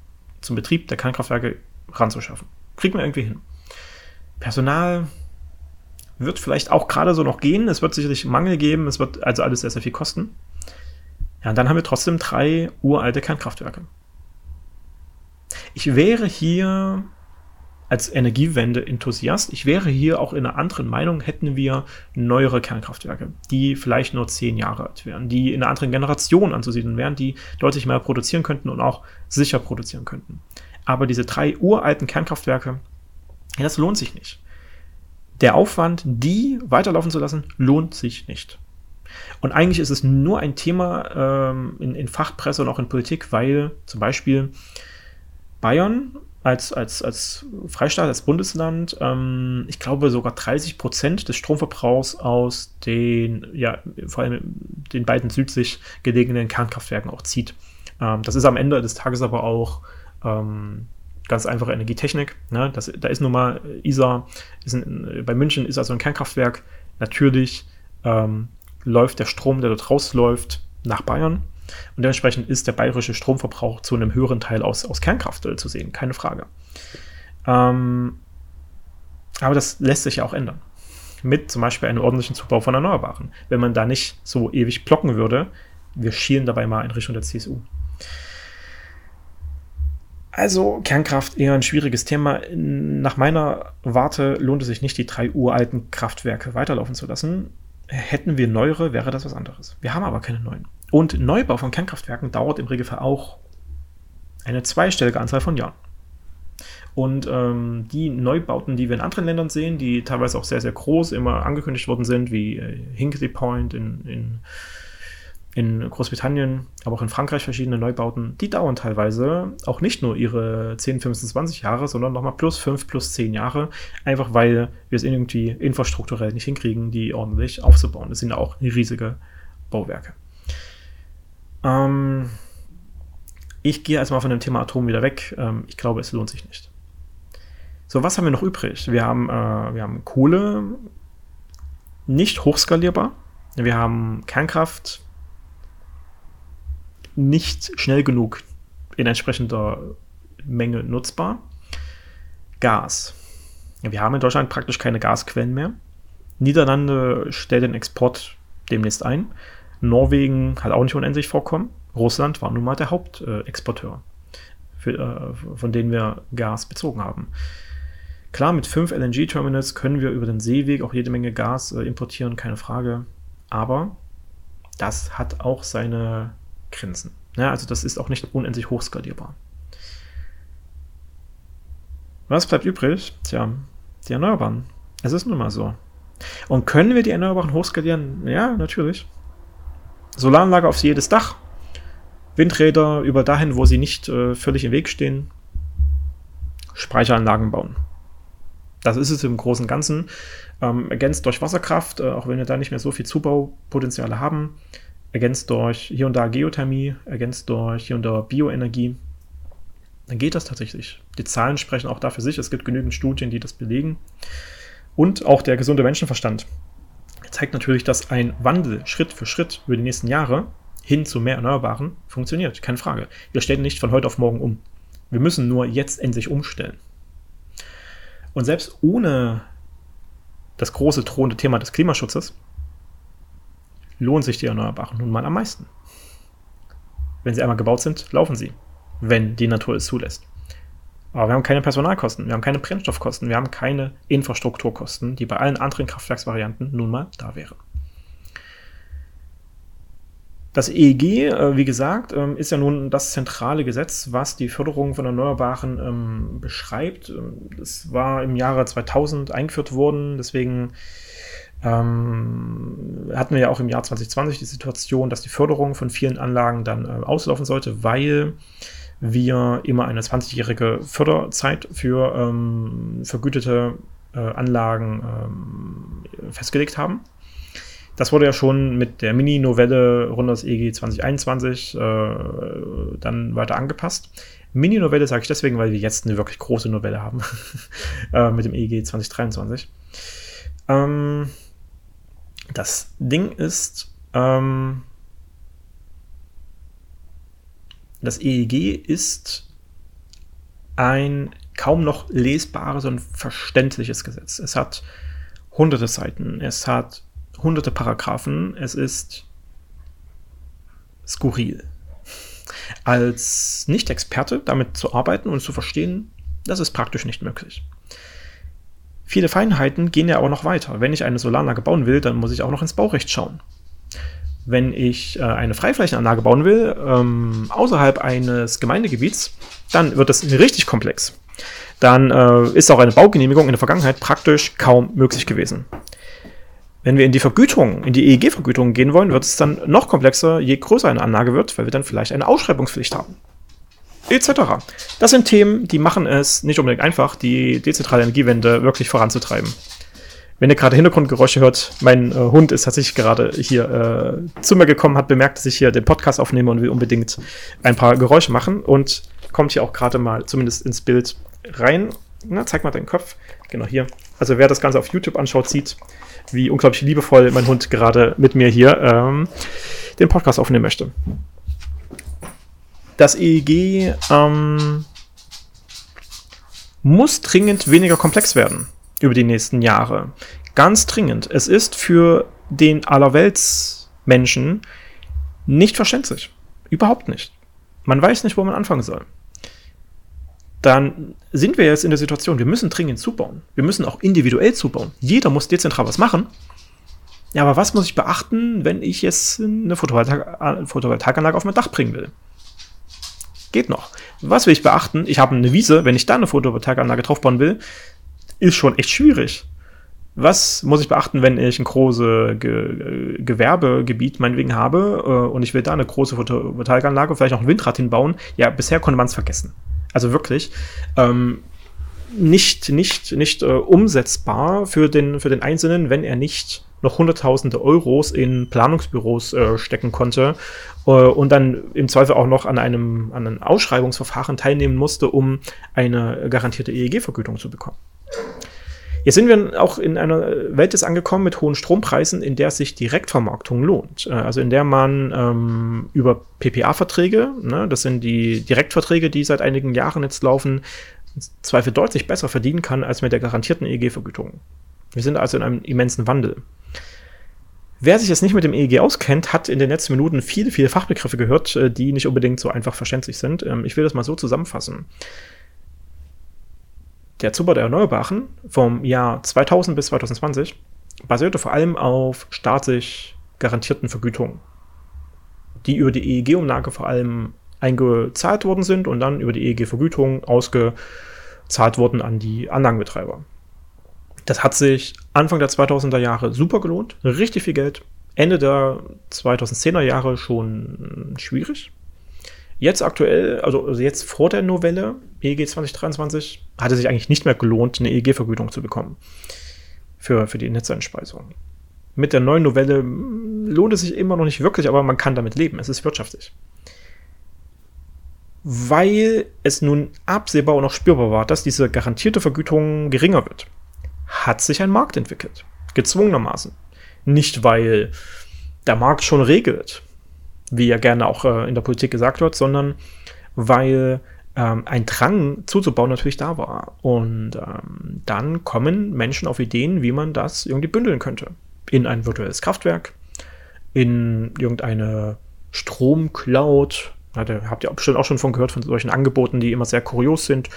S1: zum Betrieb der Kernkraftwerke ranzuschaffen. Kriegt man irgendwie hin. Personal, wird vielleicht auch gerade so noch gehen. Es wird sicherlich Mangel geben. Es wird also alles sehr, sehr viel kosten. Ja, und dann haben wir trotzdem drei uralte Kernkraftwerke. Ich wäre hier als Energiewende-Enthusiast, ich wäre hier auch in einer anderen Meinung, hätten wir neuere Kernkraftwerke, die vielleicht nur zehn Jahre alt wären, die in einer anderen Generation anzusiedeln wären, die deutlich mehr produzieren könnten und auch sicher produzieren könnten. Aber diese drei uralten Kernkraftwerke, ja, das lohnt sich nicht der Aufwand, die weiterlaufen zu lassen, lohnt sich nicht. Und eigentlich ist es nur ein Thema ähm, in, in, Fachpresse und auch in Politik, weil zum Beispiel Bayern als, als, als Freistaat, als Bundesland, ähm, ich glaube sogar 30 Prozent des Stromverbrauchs aus den, ja, vor allem den beiden südlich gelegenen Kernkraftwerken auch zieht. Ähm, das ist am Ende des Tages aber auch ähm, ganz einfache Energietechnik. Ne? Das, da ist nun mal ISA, ist ein, bei München ist also ein Kernkraftwerk. Natürlich ähm, läuft der Strom, der dort rausläuft, nach Bayern. Und dementsprechend ist der bayerische Stromverbrauch zu einem höheren Teil aus, aus Kernkraft zu sehen, keine Frage. Ähm, aber das lässt sich ja auch ändern. Mit zum Beispiel einem ordentlichen Zubau von Erneuerbaren. Wenn man da nicht so ewig blocken würde, wir schielen dabei mal in Richtung der CSU. Also Kernkraft eher ein schwieriges Thema. Nach meiner Warte lohnt es sich nicht, die drei uralten Kraftwerke weiterlaufen zu lassen. Hätten wir neuere, wäre das was anderes. Wir haben aber keine neuen. Und Neubau von Kernkraftwerken dauert im Regelfall auch eine zweistellige Anzahl von Jahren. Und ähm, die Neubauten, die wir in anderen Ländern sehen, die teilweise auch sehr, sehr groß immer angekündigt worden sind, wie äh, Hinkley Point in, in in Großbritannien, aber auch in Frankreich verschiedene Neubauten, die dauern teilweise auch nicht nur ihre 10, 15, 20 Jahre, sondern nochmal plus 5, plus 10 Jahre, einfach weil wir es irgendwie infrastrukturell nicht hinkriegen, die ordentlich aufzubauen. Das sind auch riesige Bauwerke. Ähm, ich gehe erstmal von dem Thema Atom wieder weg. Ähm, ich glaube, es lohnt sich nicht. So, was haben wir noch übrig? Wir haben, äh, wir haben Kohle, nicht hochskalierbar. Wir haben Kernkraft, nicht schnell genug in entsprechender Menge nutzbar. Gas. Wir haben in Deutschland praktisch keine Gasquellen mehr. Niederlande stellt den Export demnächst ein. Norwegen hat auch nicht unendlich vorkommen. Russland war nun mal der Hauptexporteur, für, äh, von denen wir Gas bezogen haben. Klar, mit fünf LNG-Terminals können wir über den Seeweg auch jede Menge Gas äh, importieren, keine Frage. Aber das hat auch seine Grenzen. Ja, also das ist auch nicht unendlich hochskalierbar. Was bleibt übrig? Tja, die Erneuerbaren. Es ist nun mal so. Und können wir die Erneuerbaren hochskalieren? Ja, natürlich. Solaranlage auf jedes Dach. Windräder über dahin, wo sie nicht äh, völlig im Weg stehen. Speicheranlagen bauen. Das ist es im Großen und Ganzen. Ähm, ergänzt durch Wasserkraft, äh, auch wenn wir da nicht mehr so viel Zubaupotenziale haben ergänzt durch hier und da Geothermie, ergänzt durch hier und da Bioenergie, dann geht das tatsächlich. Die Zahlen sprechen auch dafür sich. Es gibt genügend Studien, die das belegen. Und auch der gesunde Menschenverstand zeigt natürlich, dass ein Wandel Schritt für Schritt über die nächsten Jahre hin zu mehr Erneuerbaren funktioniert. Keine Frage. Wir stellen nicht von heute auf morgen um. Wir müssen nur jetzt endlich umstellen. Und selbst ohne das große drohende Thema des Klimaschutzes lohnen sich die Erneuerbaren nun mal am meisten. Wenn sie einmal gebaut sind, laufen sie, wenn die Natur es zulässt. Aber wir haben keine Personalkosten, wir haben keine Brennstoffkosten, wir haben keine Infrastrukturkosten, die bei allen anderen Kraftwerksvarianten nun mal da wären. Das EEG, äh, wie gesagt, ähm, ist ja nun das zentrale Gesetz, was die Förderung von Erneuerbaren ähm, beschreibt. Es war im Jahre 2000 eingeführt worden, deswegen ähm, hatten wir ja auch im Jahr 2020 die Situation, dass die Förderung von vielen Anlagen dann äh, auslaufen sollte, weil wir immer eine 20-jährige Förderzeit für ähm, vergütete äh, Anlagen ähm, festgelegt haben. Das wurde ja schon mit der Mini-Novelle rund das EG 2021 äh, dann weiter angepasst. Mini-Novelle sage ich deswegen, weil wir jetzt eine wirklich große Novelle haben äh, mit dem EG 2023. Ähm, das Ding ist, ähm, Das EEG ist ein kaum noch lesbares und verständliches Gesetz. Es hat hunderte Seiten, es hat hunderte Paragraphen, es ist skurril. Als Nicht-Experte damit zu arbeiten und zu verstehen, das ist praktisch nicht möglich. Viele Feinheiten gehen ja auch noch weiter. Wenn ich eine Solaranlage bauen will, dann muss ich auch noch ins Baurecht schauen wenn ich äh, eine Freiflächenanlage bauen will, ähm, außerhalb eines Gemeindegebiets, dann wird das richtig komplex. Dann äh, ist auch eine Baugenehmigung in der Vergangenheit praktisch kaum möglich gewesen. Wenn wir in die Vergütung, in die EEG-Vergütung gehen wollen, wird es dann noch komplexer, je größer eine Anlage wird, weil wir dann vielleicht eine Ausschreibungspflicht haben. Etc. Das sind Themen, die machen es nicht unbedingt einfach, die dezentrale Energiewende wirklich voranzutreiben. Wenn ihr gerade Hintergrundgeräusche hört, mein äh, Hund ist tatsächlich gerade hier äh, zu mir gekommen, hat bemerkt, dass ich hier den Podcast aufnehme und will unbedingt ein paar Geräusche machen und kommt hier auch gerade mal zumindest ins Bild rein. Na, zeig mal deinen Kopf. Genau hier. Also wer das Ganze auf YouTube anschaut, sieht, wie unglaublich liebevoll mein Hund gerade mit mir hier ähm, den Podcast aufnehmen möchte. Das EEG ähm, muss dringend weniger komplex werden über die nächsten Jahre. Ganz dringend. Es ist für den Allerweltsmenschen nicht verständlich. Überhaupt nicht. Man weiß nicht, wo man anfangen soll. Dann sind wir jetzt in der Situation, wir müssen dringend zubauen. Wir müssen auch individuell zubauen. Jeder muss dezentral was machen. Ja, aber was muss ich beachten, wenn ich jetzt eine Photovoltaikanlage auf mein Dach bringen will? Geht noch. Was will ich beachten? Ich habe eine Wiese, wenn ich da eine Photovoltaikanlage draufbauen will, ist schon echt schwierig. Was muss ich beachten, wenn ich ein großes Ge Gewerbegebiet meinetwegen habe äh, und ich will da eine große Photovoltaikanlage, vielleicht auch ein Windrad hinbauen? Ja, bisher konnte man es vergessen. Also wirklich. Ähm, nicht, nicht, nicht äh, umsetzbar für den, für den Einzelnen, wenn er nicht noch hunderttausende Euros in Planungsbüros äh, stecken konnte äh, und dann im Zweifel auch noch an einem, an einem Ausschreibungsverfahren teilnehmen musste, um eine garantierte EEG-Vergütung zu bekommen. Jetzt sind wir auch in einer Welt jetzt angekommen mit hohen Strompreisen, in der sich Direktvermarktung lohnt. Äh, also in der man ähm, über PPA-Verträge, ne, das sind die Direktverträge, die seit einigen Jahren jetzt laufen, Zweifel deutlich besser verdienen kann als mit der garantierten EEG-Vergütung. Wir sind also in einem immensen Wandel. Wer sich jetzt nicht mit dem EEG auskennt, hat in den letzten Minuten viele, viele Fachbegriffe gehört, äh, die nicht unbedingt so einfach verständlich sind. Ähm, ich will das mal so zusammenfassen. Der Zubau der Erneuerbaren vom Jahr 2000 bis 2020 basierte vor allem auf staatlich garantierten Vergütungen, die über die EEG-Umlage vor allem eingezahlt worden sind und dann über die EEG-Vergütung ausgezahlt wurden an die Anlagenbetreiber. Das hat sich Anfang der 2000er Jahre super gelohnt, richtig viel Geld. Ende der 2010er Jahre schon schwierig. Jetzt aktuell, also, also jetzt vor der Novelle EEG 2023, hat es sich eigentlich nicht mehr gelohnt, eine EEG-Vergütung zu bekommen für, für die Netzeinspeisung. Mit der neuen Novelle lohnt es sich immer noch nicht wirklich, aber man kann damit leben. Es ist wirtschaftlich. Weil es nun absehbar und auch spürbar war, dass diese garantierte Vergütung geringer wird, hat sich ein Markt entwickelt. Gezwungenermaßen. Nicht, weil der Markt schon regelt, wie ja gerne auch äh, in der Politik gesagt wird, sondern weil ähm, ein Drang zuzubauen natürlich da war. Und ähm, dann kommen Menschen auf Ideen, wie man das irgendwie bündeln könnte. In ein virtuelles Kraftwerk, in irgendeine Stromcloud. Da habt ihr bestimmt auch schon von gehört, von solchen Angeboten, die immer sehr kurios sind.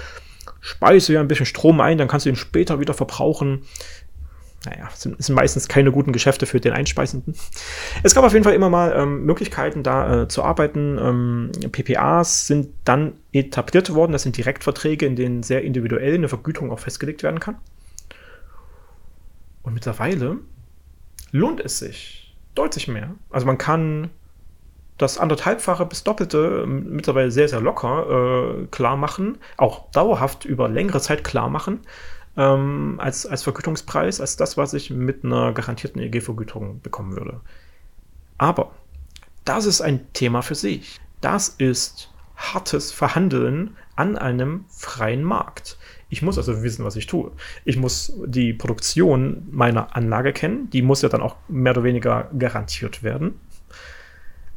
S1: Speise ja ein bisschen Strom ein, dann kannst du ihn später wieder verbrauchen naja, sind, sind meistens keine guten Geschäfte für den Einspeisenden. Es gab auf jeden Fall immer mal ähm, Möglichkeiten, da äh, zu arbeiten. Ähm, PPAs sind dann etabliert worden. Das sind Direktverträge, in denen sehr individuell eine Vergütung auch festgelegt werden kann. Und mittlerweile lohnt es sich deutlich mehr. Also man kann das anderthalbfache bis doppelte ähm, mittlerweile sehr, sehr locker äh, klar machen, auch dauerhaft über längere Zeit klar machen ähm, als, als Vergütungspreis, als das, was ich mit einer garantierten EG-Vergütung bekommen würde. Aber das ist ein Thema für sich. Das ist hartes Verhandeln an einem freien Markt. Ich muss also wissen, was ich tue. Ich muss die Produktion meiner Anlage kennen. Die muss ja dann auch mehr oder weniger garantiert werden.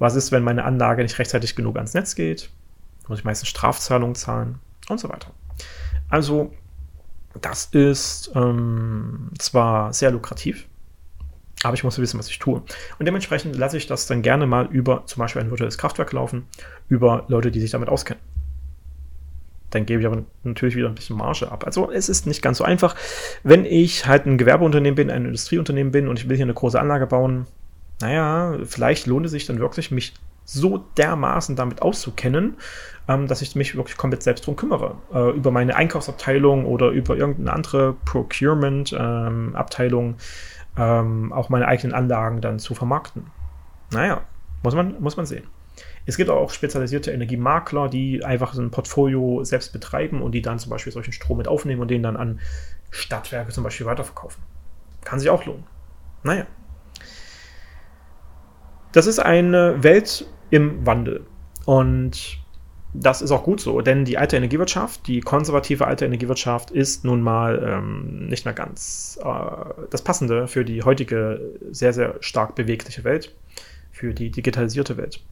S1: Was ist, wenn meine Anlage nicht rechtzeitig genug ans Netz geht? Muss ich meistens Strafzahlungen zahlen und so weiter. Also das ist ähm, zwar sehr lukrativ, aber ich muss wissen, was ich tue. Und dementsprechend lasse ich das dann gerne mal über zum Beispiel ein virtuelles Kraftwerk laufen, über Leute, die sich damit auskennen. Dann gebe ich aber natürlich wieder ein bisschen Marge ab. Also es ist nicht ganz so einfach. Wenn ich halt ein Gewerbeunternehmen bin, ein Industrieunternehmen bin und ich will hier eine große Anlage bauen, naja, vielleicht lohnt es sich dann wirklich, mich so dermaßen damit auszukennen, ähm, dass ich mich wirklich komplett selbst drum kümmere. Äh, über meine Einkaufsabteilung oder über irgendeine andere Procurement-Abteilung ähm, ähm, auch meine eigenen Anlagen dann zu vermarkten. Naja, muss man, muss man sehen. Es gibt auch spezialisierte Energiemakler, die einfach so ein Portfolio selbst betreiben und die dann zum Beispiel solchen Strom mit aufnehmen und den dann an Stadtwerke zum Beispiel weiterverkaufen. Kann sich auch lohnen. Naja. Das ist eine Welt im Wandel. Und das ist auch gut so, denn die alte Energiewirtschaft, die konservative alte Energiewirtschaft, ist nun mal ähm, nicht mehr ganz äh, das Passende für die heutige sehr, sehr stark bewegliche Welt, für die digitalisierte Welt.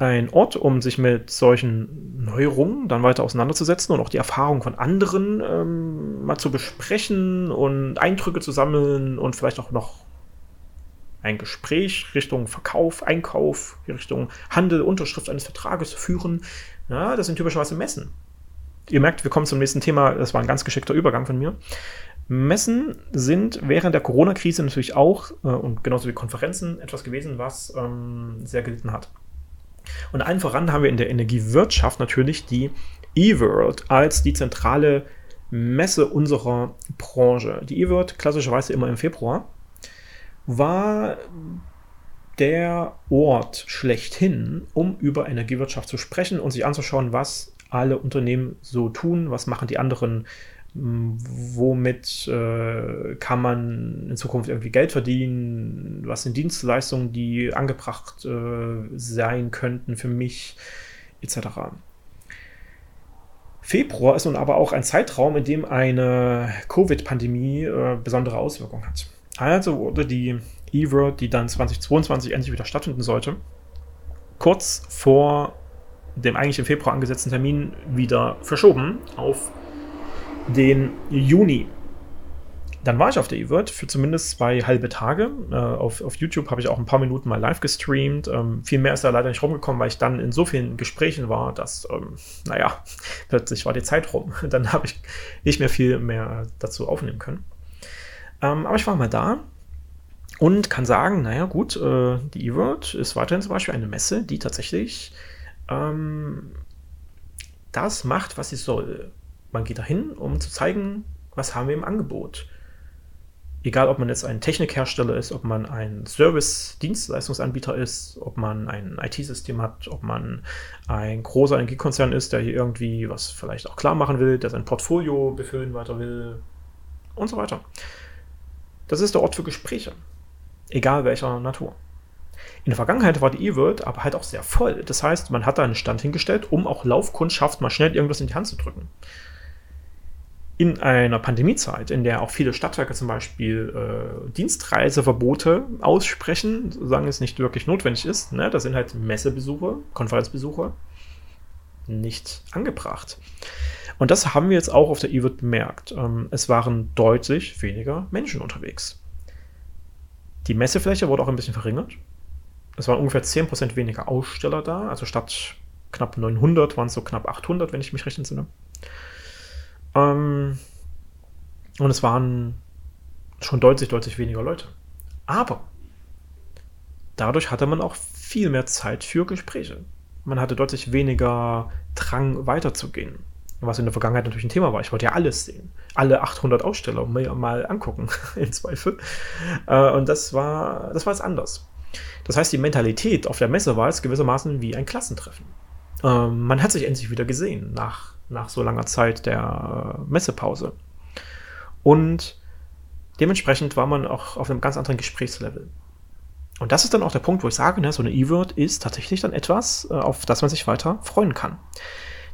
S1: Ein Ort, um sich mit solchen Neuerungen dann weiter auseinanderzusetzen und auch die Erfahrungen von anderen ähm, mal zu besprechen und Eindrücke zu sammeln und vielleicht auch noch ein Gespräch Richtung Verkauf, Einkauf, Richtung Handel, Unterschrift eines Vertrages führen. Ja, das sind typischerweise Messen. Ihr merkt, wir kommen zum nächsten Thema. Das war ein ganz geschickter Übergang von mir. Messen sind während der Corona-Krise natürlich auch äh, und genauso wie Konferenzen etwas gewesen, was ähm, sehr gelitten hat. Und allen voran haben wir in der Energiewirtschaft natürlich die eWorld als die zentrale Messe unserer Branche. Die eWorld klassischerweise immer im Februar war der Ort schlechthin, um über Energiewirtschaft zu sprechen und sich anzuschauen, was alle Unternehmen so tun, was machen die anderen, womit äh, kann man in Zukunft irgendwie Geld verdienen, was sind Dienstleistungen, die angebracht äh, sein könnten für mich, etc. Februar ist nun aber auch ein Zeitraum, in dem eine Covid-Pandemie äh, besondere Auswirkungen hat. Also wurde die E-World, die dann 2022 endlich wieder stattfinden sollte, kurz vor dem eigentlich im Februar angesetzten Termin wieder verschoben auf den Juni. Dann war ich auf der E-Word für zumindest zwei halbe Tage. Äh, auf, auf YouTube habe ich auch ein paar Minuten mal live gestreamt. Ähm, viel mehr ist da leider nicht rumgekommen, weil ich dann in so vielen Gesprächen war, dass, ähm, naja, plötzlich war die Zeit rum. Dann habe ich nicht mehr viel mehr dazu aufnehmen können. Ähm, aber ich war mal da und kann sagen, naja gut, äh, die E-Word ist weiterhin zum Beispiel eine Messe, die tatsächlich ähm, das macht, was sie soll. Man geht dahin, um zu zeigen, was haben wir im Angebot. Egal, ob man jetzt ein Technikhersteller ist, ob man ein Service-Dienstleistungsanbieter ist, ob man ein IT-System hat, ob man ein großer Energiekonzern ist, der hier irgendwie was vielleicht auch klar machen will, der sein Portfolio befüllen weiter will und so weiter. Das ist der Ort für Gespräche. Egal welcher Natur. In der Vergangenheit war die E-World aber halt auch sehr voll. Das heißt, man hat da einen Stand hingestellt, um auch Laufkundschaft mal schnell irgendwas in die Hand zu drücken. in einer Pandemiezeit, in der auch viele Stadtwerke zum Beispiel äh, Dienstreiseverbote aussprechen, solange es nicht wirklich notwendig ist, ne? das sind halt Messebesuche, Konferenzbesuche, nicht angebracht. Und das haben wir jetzt auch auf der EWIT bemerkt. Ähm, es waren deutlich weniger Menschen unterwegs. Die Messefläche wurde auch ein bisschen verringert. Es waren ungefähr 10% weniger Aussteller da, also statt knapp 900 waren es so knapp 800, wenn ich mich recht entsinne. Ähm, und es waren schon deutlich, deutlich weniger Leute. Aber dadurch hatte man auch viel mehr Zeit für Gespräche. Man hatte deutlich weniger Drang weiterzugehen. Was in der Vergangenheit natürlich ein Thema war. Ich wollte ja alles sehen. Alle 800 Aussteller mir mal angucken, im Zweifel. Äh, und das war, das war jetzt anders. Das heißt, die Mentalität auf der Messe war jetzt gewissermaßen wie ein Klassentreffen. Ähm, man hat sich endlich wieder gesehen nach, nach so langer Zeit der äh, Messepause. Und dementsprechend war man auch auf einem ganz anderen Gesprächslevel. Und das ist dann auch der Punkt, wo ich sage, ne, so eine E-Word ist tatsächlich dann etwas, äh, auf das man sich weiter freuen kann.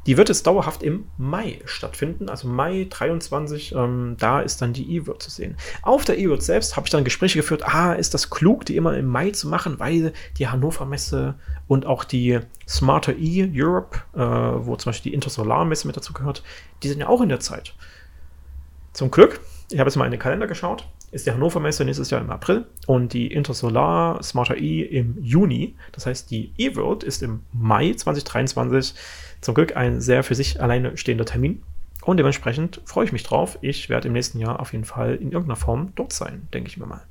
S1: Die wird jetzt dauerhaft im Mai stattfinden, also Mai 23, ähm, da ist dann die E-Word zu sehen. Auf der E-Word selbst habe ich dann Gespräche geführt, ah, ist das klug, die immer im Mai zu machen, weil die Hannover Messe und auch die Smarter E Europe, äh, wo zum Beispiel die Intersolar Messe mit dazu gehört, die sind ja auch in der Zeit. Zum Glück, ich habe jetzt mal in den Kalender geschaut, ist die Hannover Messe nächstes Jahr im April und die Intersolar Smarter E im Juni. Das heißt, die E-World ist im Mai 2023 zum Glück ein sehr für sich alleine stehender Termin. Und dementsprechend freue ich mich drauf. Ich werde im nächsten Jahr auf jeden Fall in irgendeiner Form dort sein, denke ich mir mal.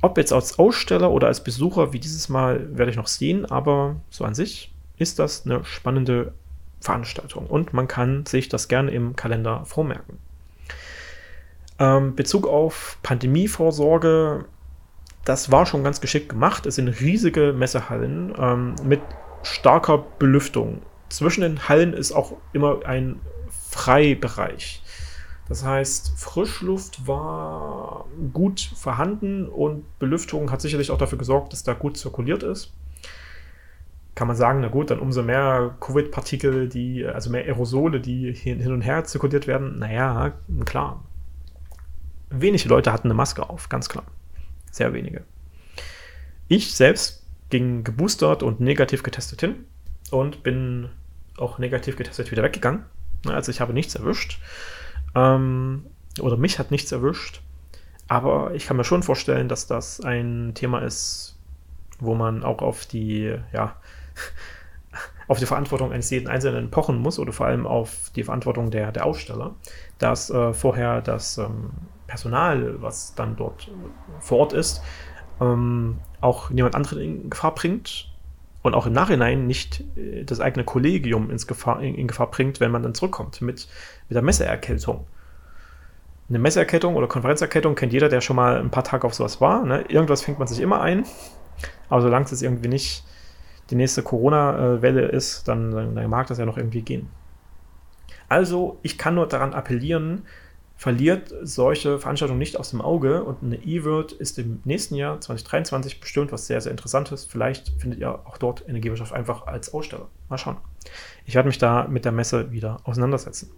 S1: Ob jetzt als Aussteller oder als Besucher wie dieses Mal werde ich noch sehen, aber so an sich ist das eine spannende Veranstaltung und man kann sich das gerne im Kalender vormerken. Ähm, Bezug auf Pandemievorsorge, das war schon ganz geschickt gemacht. Es sind riesige Messehallen ähm, mit starker Belüftung zwischen den Hallen ist auch immer ein Freibereich. Das heißt, Frischluft war gut vorhanden und Belüftung hat sicherlich auch dafür gesorgt, dass da gut zirkuliert ist. Kann man sagen, na gut, dann umso mehr Covid-Partikel, die, also mehr Aerosole, die hin und her zirkuliert werden. Naja, klar. Wenige Leute hatten eine Maske auf, ganz klar. Sehr wenige. Ich selbst ging geboostert und negativ getestet hin und bin auch negativ getestet wieder weggegangen. Also ich habe nichts erwischt. Ähm, oder mich hat nichts erwischt. Aber ich kann mir schon vorstellen, dass das ein Thema ist, wo man auch auf die, ja, auf die Verantwortung eines jeden Einzelnen pochen muss oder vor allem auf die Verantwortung der, der Aussteller, dass äh, vorher das ähm, Personal, was dann dort vor Ort ist, ähm, auch niemand anderen in Gefahr bringt und auch im Nachhinein nicht äh, das eigene Kollegium ins Gefahr, in Gefahr bringt, wenn man dann zurückkommt mit, mit der Messeerkältung. Eine Messeerkältung oder Konferenzerkältung kennt jeder, der schon mal ein paar Tage auf sowas war. Ne? Irgendwas fängt man sich immer ein, aber solange es irgendwie nicht die nächste Corona-Welle ist, dann, dann, dann mag das ja noch irgendwie gehen. Also, ich kann nur daran appellieren, verliert solche Veranstaltungen nicht aus dem Auge und eine E-Word ist im nächsten Jahr 2023 bestimmt was sehr, sehr Interessantes. Vielleicht findet ihr auch dort Energiewirtschaft einfach als Aussteller. Mal schauen. Ich werde mich da mit der Messe wieder auseinandersetzen.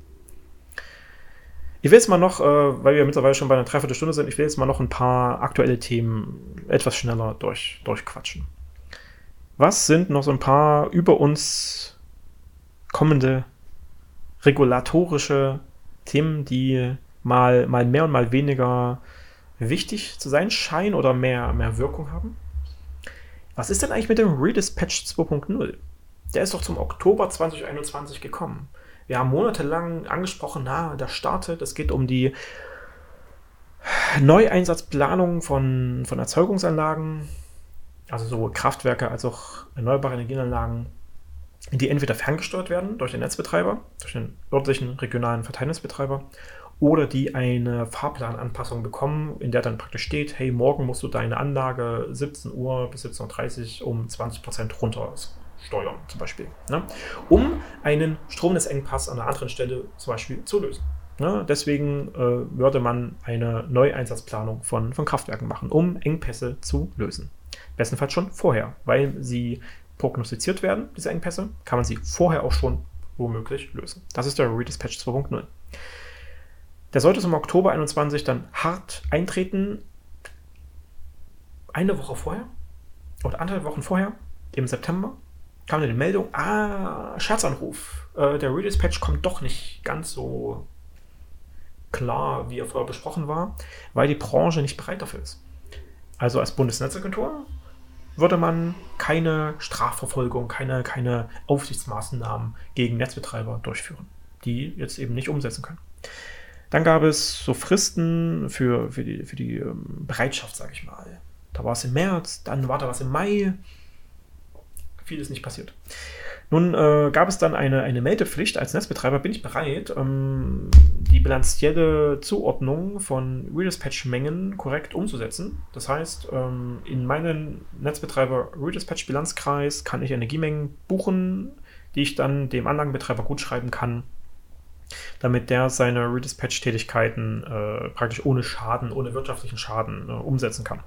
S1: Ich will jetzt mal noch, äh, weil wir mittlerweile schon bei einer Dreiviertelstunde sind, ich will jetzt mal noch ein paar aktuelle Themen etwas schneller durch, durchquatschen. Was sind noch so ein paar über uns kommende regulatorische Themen, die mal, mal mehr und mal weniger wichtig zu sein scheinen oder mehr, mehr Wirkung haben. Was ist denn eigentlich mit dem Redispatch 2.0? Der ist doch zum Oktober 2021 gekommen. Wir haben monatelang angesprochen, na, der startet. Es geht um die Neueinsatzplanung von, von Erzeugungsanlagen, also sowohl Kraftwerke als auch erneuerbare Energienanlagen, die entweder ferngesteuert werden durch den Netzbetreiber, durch den örtlichen regionalen Verteilungsbetreiber oder die eine Fahrplananpassung bekommen, in der dann praktisch steht, hey, morgen musst du deine Anlage 17 Uhr bis 17.30 Uhr um 20% runter steuern, zum Beispiel, ne? um einen Stromnetzengpass an einer anderen Stelle zum Beispiel zu lösen. Ne? Deswegen äh, würde man eine Neueinsatzplanung von, von Kraftwerken machen, um Engpässe zu lösen. Bestenfalls schon vorher, weil sie prognostiziert werden, diese Engpässe, kann man sie vorher auch schon womöglich lösen. Das ist der Redispatch 2.0. Der sollte im Oktober 21 dann hart eintreten. Eine Woche vorher oder anderthalb Wochen vorher, im September, kam dann die Meldung, ah, Scherzanruf. Äh, der Redispatch kommt doch nicht ganz so klar, wie er vorher besprochen war, weil die Branche nicht bereit dafür ist. Also als Bundesnetzagentur würde man keine Strafverfolgung, keine, keine Aufsichtsmaßnahmen gegen Netzbetreiber durchführen, die jetzt eben nicht umsetzen können. Dann gab es so Fristen für, für die, für die ähm, Bereitschaft, sage ich mal. Da war es im März, dann war da was im Mai. Viel ist nicht passiert. Nun äh, gab es dann eine, eine Meldepflicht. Als Netzbetreiber bin ich bereit, ähm, die bilanzielle Zuordnung von Redispatch-Mengen korrekt umzusetzen. Das heißt, ähm, in meinen Netzbetreiber Redispatch-Bilanzkreis kann ich Energiemengen buchen, die ich dann dem Anlagenbetreiber gutschreiben kann, damit der seine Redispatch-Tätigkeiten äh, praktisch ohne Schaden, ohne wirtschaftlichen Schaden äh, umsetzen kann.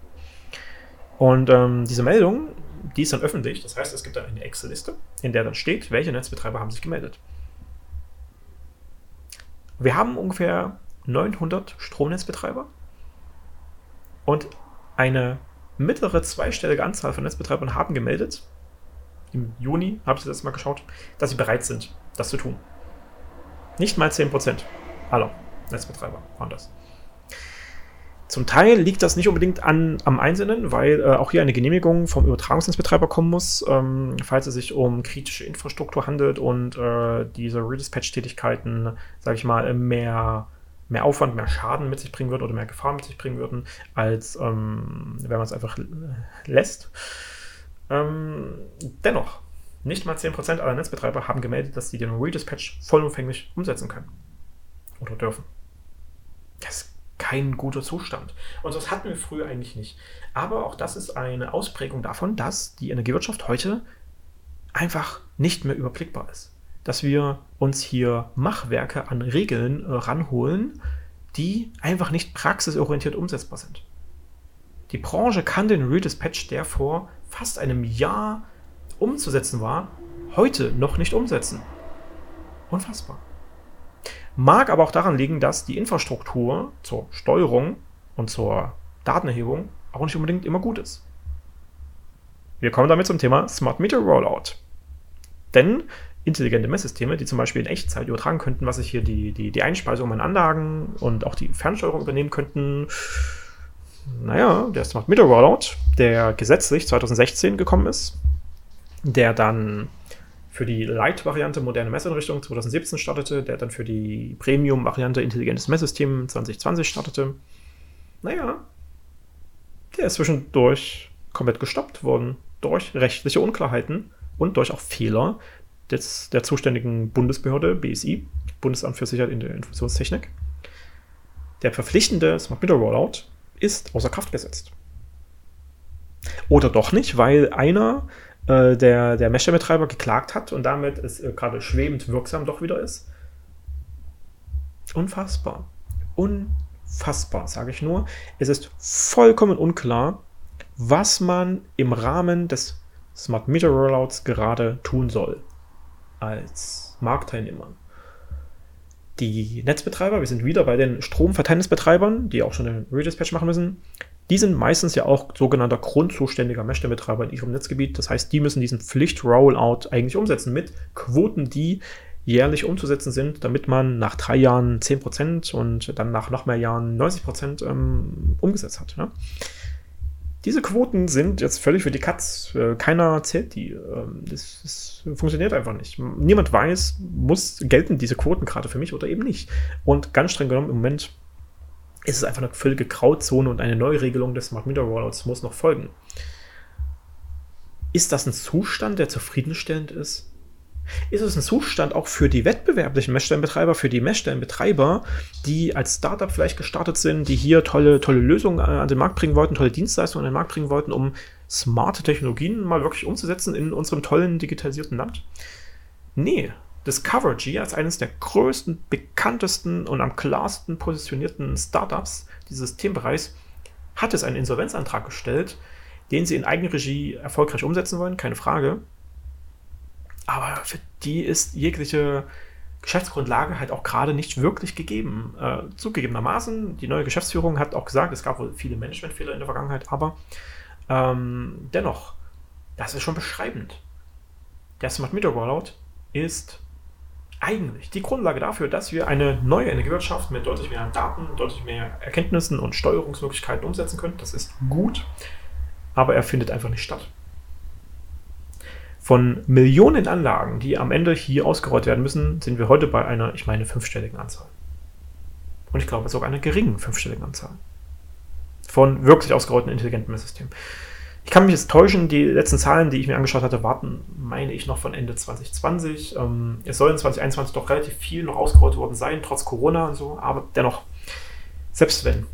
S1: Und ähm, diese Meldung die ist dann öffentlich. Das heißt, es gibt dann eine Excel-Liste, in der dann steht, welche Netzbetreiber haben sich gemeldet. Wir haben ungefähr 900 Stromnetzbetreiber und eine mittlere zweistellige Anzahl von Netzbetreibern haben gemeldet, im Juni habe ich das mal geschaut, dass sie bereit sind, das zu tun. Nicht mal 10% aller Netzbetreiber waren das. Zum Teil liegt das nicht unbedingt an, am Einzelnen, weil äh, auch hier eine Genehmigung vom Übertragungsnetzbetreiber kommen muss, ähm, falls es sich um kritische Infrastruktur handelt und äh, diese Redispatch-Tätigkeiten, sage ich mal, mehr, mehr Aufwand, mehr Schaden mit sich bringen würden oder mehr Gefahr mit sich bringen würden, als ähm, wenn man es einfach lässt. Ähm, dennoch, nicht mal 10% aller Netzbetreiber haben gemeldet, dass sie den Redispatch vollumfänglich umsetzen können oder dürfen. Das kein guter Zustand. Und das hatten wir früher eigentlich nicht. Aber auch das ist eine Ausprägung davon, dass die Energiewirtschaft heute einfach nicht mehr überblickbar ist. Dass wir uns hier Machwerke an Regeln äh, ranholen, die einfach nicht praxisorientiert umsetzbar sind. Die Branche kann den Redispatch, der vor fast einem Jahr umzusetzen war, heute noch nicht umsetzen. Unfassbar. Mag aber auch daran liegen, dass die Infrastruktur zur Steuerung und zur Datenerhebung auch nicht unbedingt immer gut ist. Wir kommen damit zum Thema Smart Meter Rollout. Denn intelligente Messsysteme, die zum Beispiel in Echtzeit übertragen könnten, was sich hier die, die, die Einspeisung meiner Anlagen und auch die Fernsteuerung übernehmen könnten, naja, der Smart Meter Rollout, der gesetzlich 2016 gekommen ist, der dann für die Light-Variante moderne Messeinrichtung 2017 startete, der dann für die Premium-Variante intelligentes Messsystem 2020 startete. Naja, der ist zwischendurch komplett gestoppt worden durch rechtliche Unklarheiten und durch auch Fehler des, der zuständigen Bundesbehörde, BSI, Bundesamt für Sicherheit in der Informationstechnik. Der verpflichtende Smart Meter Rollout ist außer Kraft gesetzt. Oder doch nicht, weil einer äh, der, der Mesher-Betreiber geklagt hat und damit es äh, gerade schwebend wirksam doch wieder ist. Unfassbar. Unfassbar, sage ich nur. Es ist vollkommen unklar, was man im Rahmen des Smart Meter Rollouts gerade tun soll als Marktteilnehmer. Die Netzbetreiber, wir sind wieder bei den Stromverteilnisbetreibern, die auch schon den Redispatch machen müssen, die sind meistens ja auch sogenannter grundzuständiger Messstellenbetreiber in ihrem Netzgebiet. Das heißt, die müssen diesen Pflicht-Rollout eigentlich umsetzen mit Quoten, die jährlich umzusetzen sind, damit man nach drei Jahren 10% und dann nach noch mehr Jahren 90% ähm, umgesetzt hat. Ja? Diese Quoten sind jetzt völlig für die Katz. Äh, keiner zählt die. Ähm, das, das, funktioniert einfach nicht. Niemand weiß, muss gelten diese Quoten gerade für mich oder eben nicht. Und ganz streng genommen im Moment ist es einfach eine völlige Grauzone und eine Neuregelung des Smart Meter Rollouts muss noch folgen. Ist das ein Zustand, der zufriedenstellend ist? Ist es ein Zustand auch für die wettbewerblichen Messstellenbetreiber, für die Messstellenbetreiber, die als Startup vielleicht gestartet sind, die hier tolle, tolle Lösungen an den Markt bringen wollten, tolle Dienstleistungen an den Markt bringen wollten, um smarte Technologien mal wirklich umzusetzen in unserem tollen digitalisierten Land? Nee, Discovergy als eines der größten, bekanntesten und am klarsten positionierten Startups dieses Themenbereichs hat es einen Insolvenzantrag gestellt, den sie in Eigenregie erfolgreich umsetzen wollen, keine Frage. Aber für die ist jegliche Geschäftsgrundlage halt auch gerade nicht wirklich gegeben. Äh, zugegebenermaßen, die neue Geschäftsführung hat auch gesagt, es gab wohl viele Managementfehler in der Vergangenheit, aber ähm, dennoch, das ist schon beschreibend. Der Smart Meter Rollout ist eigentlich die Grundlage dafür, dass wir eine neue Energiewirtschaft mit deutlich mehr Daten, deutlich mehr Erkenntnissen und Steuerungsmöglichkeiten umsetzen können. Das ist gut, aber er findet einfach nicht statt. Von Millionen Anlagen, die am Ende hier ausgerollt werden müssen, sind wir heute bei einer, ich meine, fünfstelligen Anzahl. Und ich glaube sogar einer geringen fünfstelligen Anzahl. Von wirklich ausgerollten intelligenten Messsystemen. Ich kann mich jetzt täuschen, die letzten Zahlen, die ich mir angeschaut hatte, warten, meine ich, noch von Ende 2020. Ähm, es soll in 2021 doch relativ viel noch ausgerollt worden sein, trotz Corona und so, aber dennoch, selbst wenn,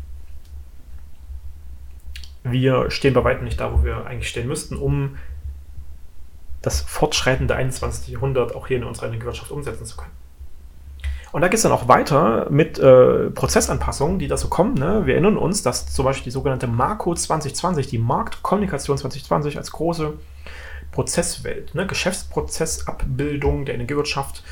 S1: wir stehen bei weitem nicht da, wo wir eigentlich stehen müssten, um das fortschreitende 21. Jahrhundert auch hier in unserer Wirtschaft umsetzen zu können. Und da geht es dann auch weiter mit äh, Prozessanpassungen, die da so kommen. Ne? Wir erinnern uns, dass zum Beispiel die sogenannte Marco 2020, die Marktkommunikation 2020 als große Prozesswelt, ne? Geschäftsprozessabbildung der Energiewirtschaft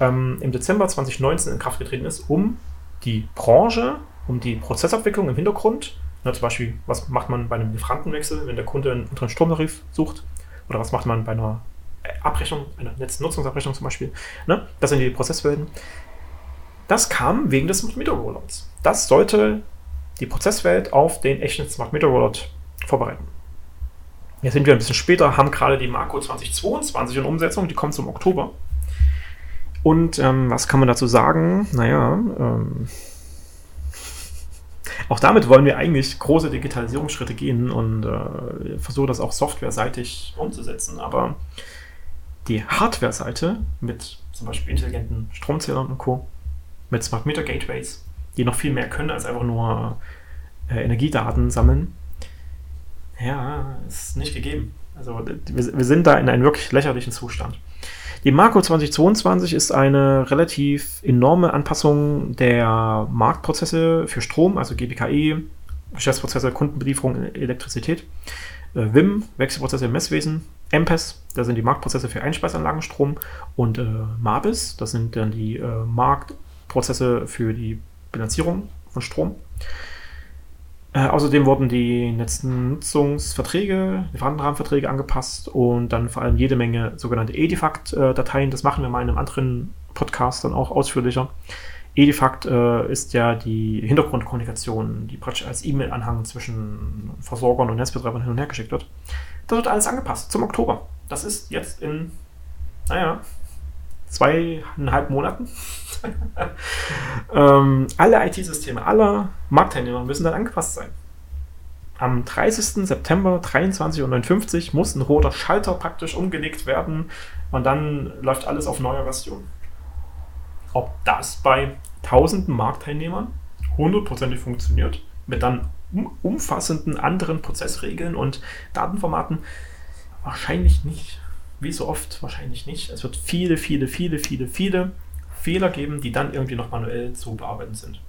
S1: ähm, im Dezember 2019 in Kraft getreten ist, um die Branche, um die Prozessabwicklung im Hintergrund, ne? zum Beispiel, was macht man bei einem Lieferantenwechsel, wenn der Kunde einen anderen Stromtarif sucht, oder was macht man bei einer Abrechnung, einer Netznutzungsabrechnung zum Beispiel. Ne? Das sind die Prozesswelten. Das kam wegen des Smart Meter Rollouts. Das sollte die Prozesswelt auf den echten Smart Meter Rollout vorbereiten. Jetzt sind wir ein bisschen später, haben gerade die Marco 2022 in Umsetzung, die kommt zum Oktober. Und ähm, was kann man dazu sagen? Naja, ähm, auch damit wollen wir eigentlich große Digitalisierungsschritte gehen und äh, versuchen das auch softwareseitig umzusetzen. Aber die Hardware-Seite mit zum Beispiel intelligenten Stromzählern und Co mit Smart Meter Gateways, die noch viel mehr können als einfach nur äh, Energiedaten sammeln. Ja, ist nicht gegeben. Also wir, wir sind da in einem wirklich lächerlichen Zustand. Die Marco 2022 ist eine relativ enorme Anpassung der Marktprozesse für Strom, also GPKE, Geschäftsprozesse, Kundenbelieferung, Elektrizität, äh, WIM, Wechselprozesse im Messwesen, MPES, das sind die Marktprozesse für Einspeisanlagenstrom und äh, MABIS, das sind dann die äh, Markt- Prozesse für die Bilanzierung von Strom. Äh, außerdem wurden die letzten Nutzungsverträge, Lieferantenrahmenverträge angepasst und dann vor allem jede Menge sogenannte Edifact-Dateien. Das machen wir mal in einem anderen Podcast dann auch ausführlicher. Edifact äh, ist ja die Hintergrundkommunikation, die praktisch als E-Mail-Anhang zwischen Versorgern und Netzbetreibern hin und her geschickt wird. Das wird alles angepasst zum Oktober. Das ist jetzt in, naja, zweieinhalb Monaten. ähm, alle IT-Systeme aller Marktteilnehmer müssen dann angepasst sein. Am 30. September 23.59 Uhr muss ein roter Schalter praktisch umgelegt werden und dann läuft alles auf neuer Version. Ob das bei tausenden Marktteilnehmern hundertprozentig funktioniert, mit dann umfassenden anderen Prozessregeln und Datenformaten, wahrscheinlich nicht wie so oft wahrscheinlich nicht. Es wird viele, viele, viele, viele, viele Fehler geben, die dann irgendwie noch manuell zu bearbeiten sind.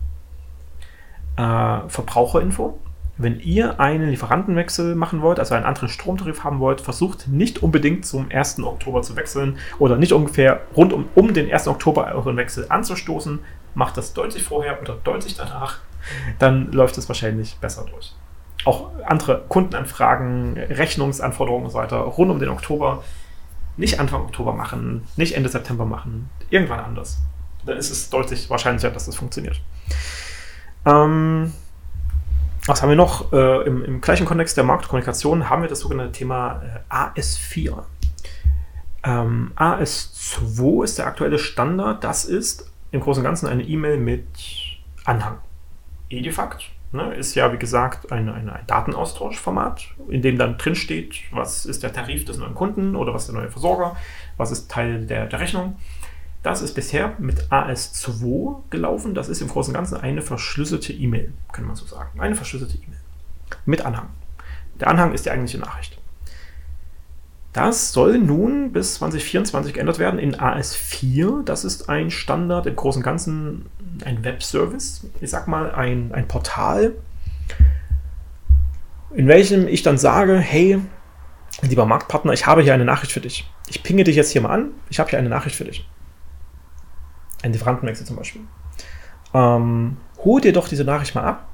S1: Äh, Verbraucherinfo. Wenn ihr einen Lieferantenwechsel machen wollt, also einen anderen Stromtarif haben wollt, versucht nicht unbedingt zum 1. Oktober zu wechseln oder nicht ungefähr rund um, um den 1. Oktober euren Wechsel anzustoßen. Macht das deutlich vorher oder deutlich danach, dann läuft es wahrscheinlich besser durch. Auch andere Kundenanfragen, Rechnungsanforderungen und so weiter rund um den Oktober nicht Anfang Oktober machen, nicht Ende September machen, irgendwann anders. Dann ist es deutlich wahrscheinlicher, dass das funktioniert. Ähm, was haben wir noch? Äh, im, im, gleichen Kontext der Marktkommunikation haben wir das sogenannte Thema äh, AS4. Ähm, AS2 ist der aktuelle Standard. Das ist im Großen und Ganzen eine E-Mail mit Anhang. Edifact Ne, ist ja, wie gesagt, ein, ein, ein, Datenaustauschformat, in dem dann drin steht, was ist der Tarif des neuen Kunden oder was ist der neue Versorger, was ist Teil der, der Rechnung. Das ist bisher mit AS2 gelaufen. Das ist im Großen und Ganzen eine verschlüsselte E-Mail, kann man so sagen. Eine verschlüsselte E-Mail. Mit Anhang. Der Anhang ist die eigentliche Nachricht. Das soll nun bis 2024 geändert werden in AS4. Das ist ein Standard im Großen und Ganzen, ein Webservice, ich sag mal ein, ein Portal, in welchem ich dann sage, hey, lieber Marktpartner, ich habe hier eine Nachricht für dich. Ich pinge dich jetzt hier mal an, ich habe hier eine Nachricht für dich. ein Lieferantenwechsel zum Beispiel. Ähm, hol dir doch diese Nachricht mal ab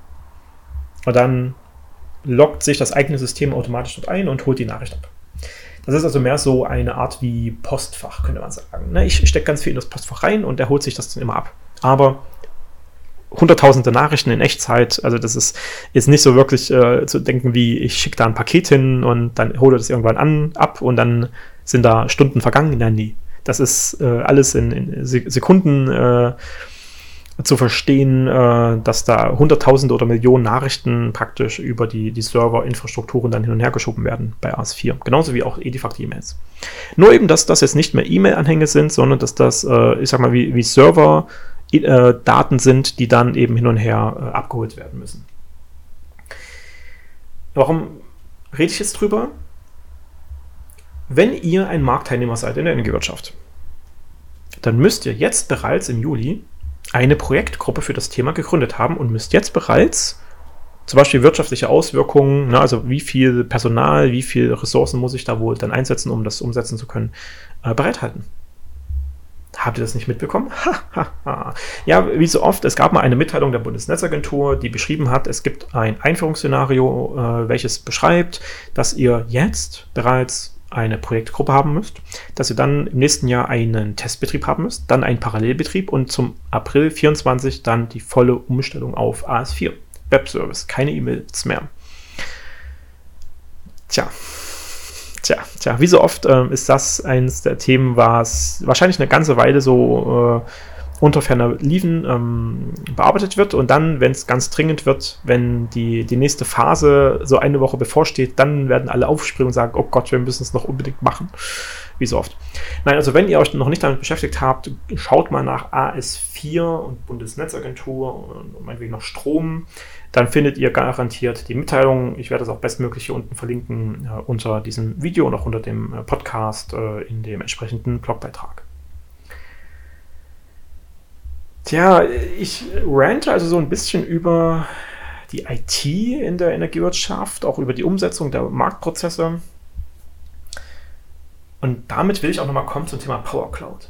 S1: und dann loggt sich das eigene System automatisch dort ein und holt die Nachricht ab. Das ist also mehr so eine Art wie Postfach, könnte man sagen. Ne, ich stecke ganz viel in das Postfach rein und der holt sich das dann immer ab. Aber hunderttausende Nachrichten in Echtzeit, also das ist jetzt nicht so wirklich äh, zu denken, wie ich schicke da ein Paket hin und dann hole das irgendwann an, ab und dann sind da Stunden vergangen. Nein, nie. Das ist äh, alles in, in Sekunden äh, zu verstehen, äh, dass da Hunderttausende oder Millionen Nachrichten praktisch über die, die Serverinfrastrukturen dann hin und her geschoben werden bei AS4. Genauso wie auch Edifact-E-Mails. Nur eben, dass das jetzt nicht mehr E-Mail-Anhänge sind, sondern dass das, äh, ich sag mal, wie, wie Server äh, sind, die dann eben hin und her äh, abgeholt werden müssen. Warum rede ich jetzt drüber? Wenn ihr ein Marktteilnehmer seid in der Energiewirtschaft, dann müsst ihr jetzt bereits im Juli eine Projektgruppe für das Thema gegründet haben und müsst jetzt bereits zum Beispiel wirtschaftliche Auswirkungen, ne, also wie viel Personal, wie viel Ressourcen muss ich da wohl dann einsetzen, um das umsetzen zu können, äh, bereithalten. Habt ihr das nicht mitbekommen? Ja, wie so oft, es gab mal eine Mitteilung der Bundesnetzagentur, die beschrieben hat, es gibt ein Einführungsszenario, äh, welches beschreibt, dass ihr jetzt bereits eine Projektgruppe haben müsst, dass ihr dann im nächsten Jahr einen Testbetrieb haben müsst, dann einen Parallelbetrieb und zum April 24 dann die volle Umstellung auf AS4 Webservice, keine E-Mails mehr. Tja, tja, tja, wie so oft äh, ist das eines der Themen, was wahrscheinlich eine ganze Weile so äh, unter ferner Liefen ähm, bearbeitet wird und dann, wenn es ganz dringend wird, wenn die, die nächste Phase so eine Woche bevorsteht, dann werden alle aufspringen und sagen, oh Gott, wir müssen es noch unbedingt machen. Wie so oft. Nein, also wenn ihr euch noch nicht damit beschäftigt habt, schaut mal nach AS4 und Bundesnetzagentur und meinetwegen noch Strom. Dann findet ihr garantiert die Mitteilung. Ich werde das auch bestmöglich hier unten verlinken äh, unter diesem Video und auch unter dem äh, Podcast äh, in dem entsprechenden Blogbeitrag. Tja, ich rante also so ein bisschen über die IT in der Energiewirtschaft, auch über die Umsetzung der Marktprozesse. Und damit will ich auch nochmal kommen zum Thema Power Cloud.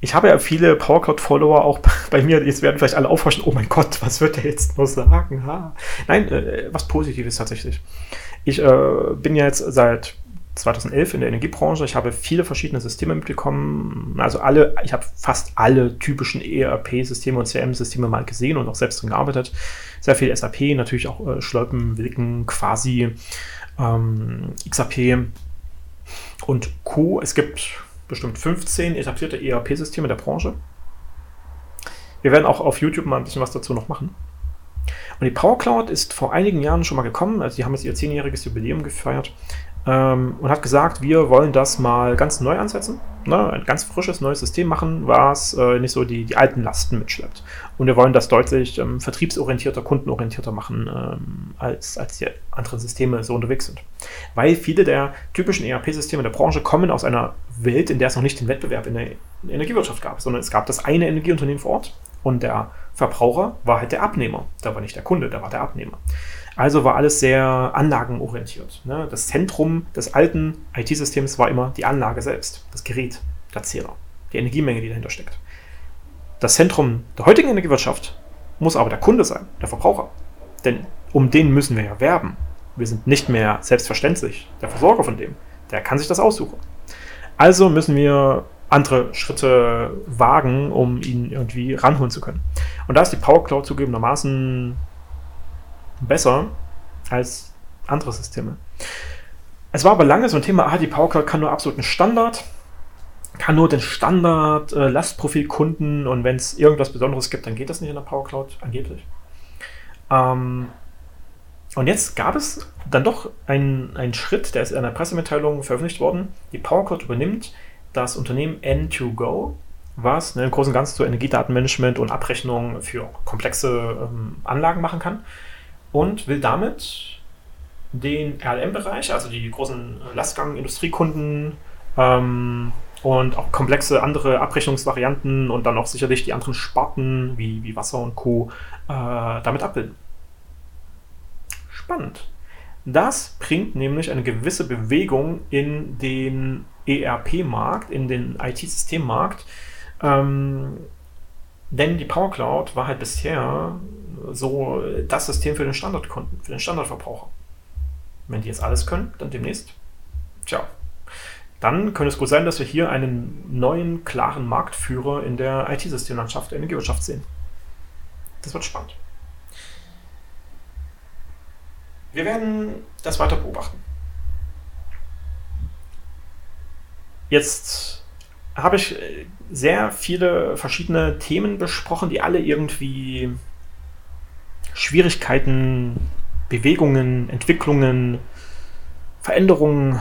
S1: Ich habe ja viele Power Cloud-Follower auch bei mir, jetzt werden vielleicht alle aufhorchen, oh mein Gott, was wird der jetzt nur sagen? Ha. Nein, äh, was Positives tatsächlich. Ich äh, bin ja jetzt seit 2011 in der Energiebranche. Ich habe viele verschiedene Systeme mitbekommen. Also alle, ich habe fast alle typischen ERP-Systeme und CRM-Systeme mal gesehen und auch selbst drin gearbeitet. Sehr viel SAP, natürlich auch äh, Schleupen, Wilken, Quasi, ähm, XAP und Co. Es gibt bestimmt 15 etablierte ERP-Systeme der Branche. Wir werden auch auf YouTube mal ein bisschen was dazu noch machen. Und die Power Cloud ist vor einigen Jahren schon mal gekommen. Also die haben jetzt ihr zehnjähriges Jubiläum gefeiert ähm, und hat gesagt, wir wollen das mal ganz neu ansetzen, ne? ein ganz frisches neues System machen, was äh, nicht so die, die alten Lasten mitschleppt. Und wir wollen das deutlich ähm, vertriebsorientierter, kundenorientierter machen, ähm, als, als die anderen Systeme so unterwegs sind. Weil viele der typischen ERP-Systeme der Branche kommen aus einer Welt, in der es noch nicht den Wettbewerb in der Energiewirtschaft gab, sondern es gab das eine Energieunternehmen vor Ort und der Verbraucher war halt der Abnehmer. Da war nicht der Kunde, da war der Abnehmer. Also war alles sehr anlagenorientiert. Ne? Das Zentrum des alten IT-Systems war immer die Anlage selbst, das Gerät, der Zähler, die Energiemenge, die dahinter steckt. Das Zentrum der heutigen Energiewirtschaft muss aber der Kunde sein, der Verbraucher. Denn um den müssen wir ja werben. Wir sind nicht mehr selbstverständlich der Versorger von dem. Der kann sich das aussuchen. Also müssen wir andere Schritte wagen, um ihn irgendwie ranholen zu können. Und da ist die Power Cloud zugegebenermaßen besser als andere Systeme. Es war aber lange so ein Thema, ah, die Power Cloud kann nur absoluten Standard, kann nur den Standard äh, Lastprofil kunden und wenn es irgendwas Besonderes gibt, dann geht das nicht in der Power Cloud, angeblich. Ähm, und jetzt gab es dann doch einen, Schritt, der ist in einer Pressemitteilung veröffentlicht worden. Die Power Cloud übernimmt das Unternehmen N2Go, was ne, im Großen und Ganzen so Energiedatenmanagement und Abrechnung für komplexe ähm, Anlagen machen kann und will damit den RLM-Bereich, also die großen Lastgang-Industriekunden ähm, und auch komplexe andere Abrechnungsvarianten und dann auch sicherlich die anderen Sparten wie, wie Wasser und Co. Äh, damit abbilden. Spannend. Das bringt nämlich eine gewisse Bewegung in den ERP-Markt, in den IT-Systemmarkt. Ähm, denn die Power Cloud war halt bisher so das System für den Standardkunden, für den Standardverbraucher. Wenn die jetzt alles können, dann demnächst, tja, dann könnte es gut sein, dass wir hier einen neuen, klaren Marktführer in der IT-Systemlandschaft der Energiewirtschaft sehen. Das wird spannend. Wir werden das weiter beobachten. Jetzt habe ich sehr viele verschiedene Themen besprochen, die alle irgendwie Schwierigkeiten, Bewegungen, Entwicklungen, Veränderungen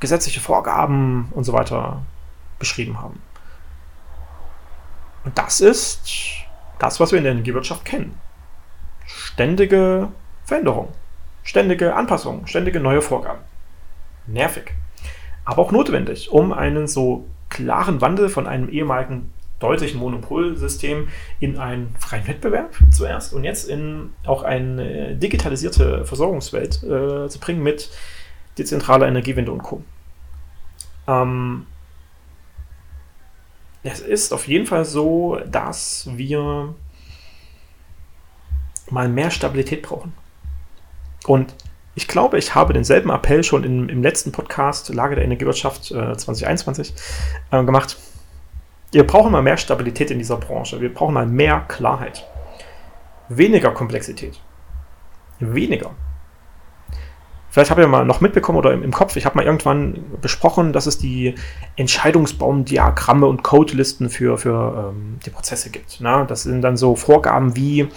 S1: gesetzliche Vorgaben und so weiter beschrieben haben. Und das ist das, was wir in der Energiewirtschaft kennen. Ständige Veränderung, ständige Anpassung, ständige neue Vorgaben. Nervig. Aber auch notwendig, um einen so klaren Wandel von einem ehemaligen deutlichen Monopolsystem in einen freien Wettbewerb zuerst und jetzt in auch eine digitalisierte Versorgungswelt äh, zu bringen mit dezentraler Energiewende und Co. Ähm, es ist auf jeden Fall so, dass wir mal mehr Stabilität brauchen. Und ich glaube, ich habe denselben Appell schon in, im letzten Podcast Lage der Energiewirtschaft äh, 2021 äh, gemacht. Wir brauchen mal mehr Stabilität in dieser Branche. Wir brauchen mal mehr Klarheit. Weniger Komplexität. Weniger. Vielleicht habt ihr mal noch mitbekommen oder im, im Kopf, ich habe mal irgendwann besprochen, dass es die Entscheidungsbaumdiagramme und Codelisten für, für ähm, die Prozesse gibt. Na, das sind dann so Vorgaben wie,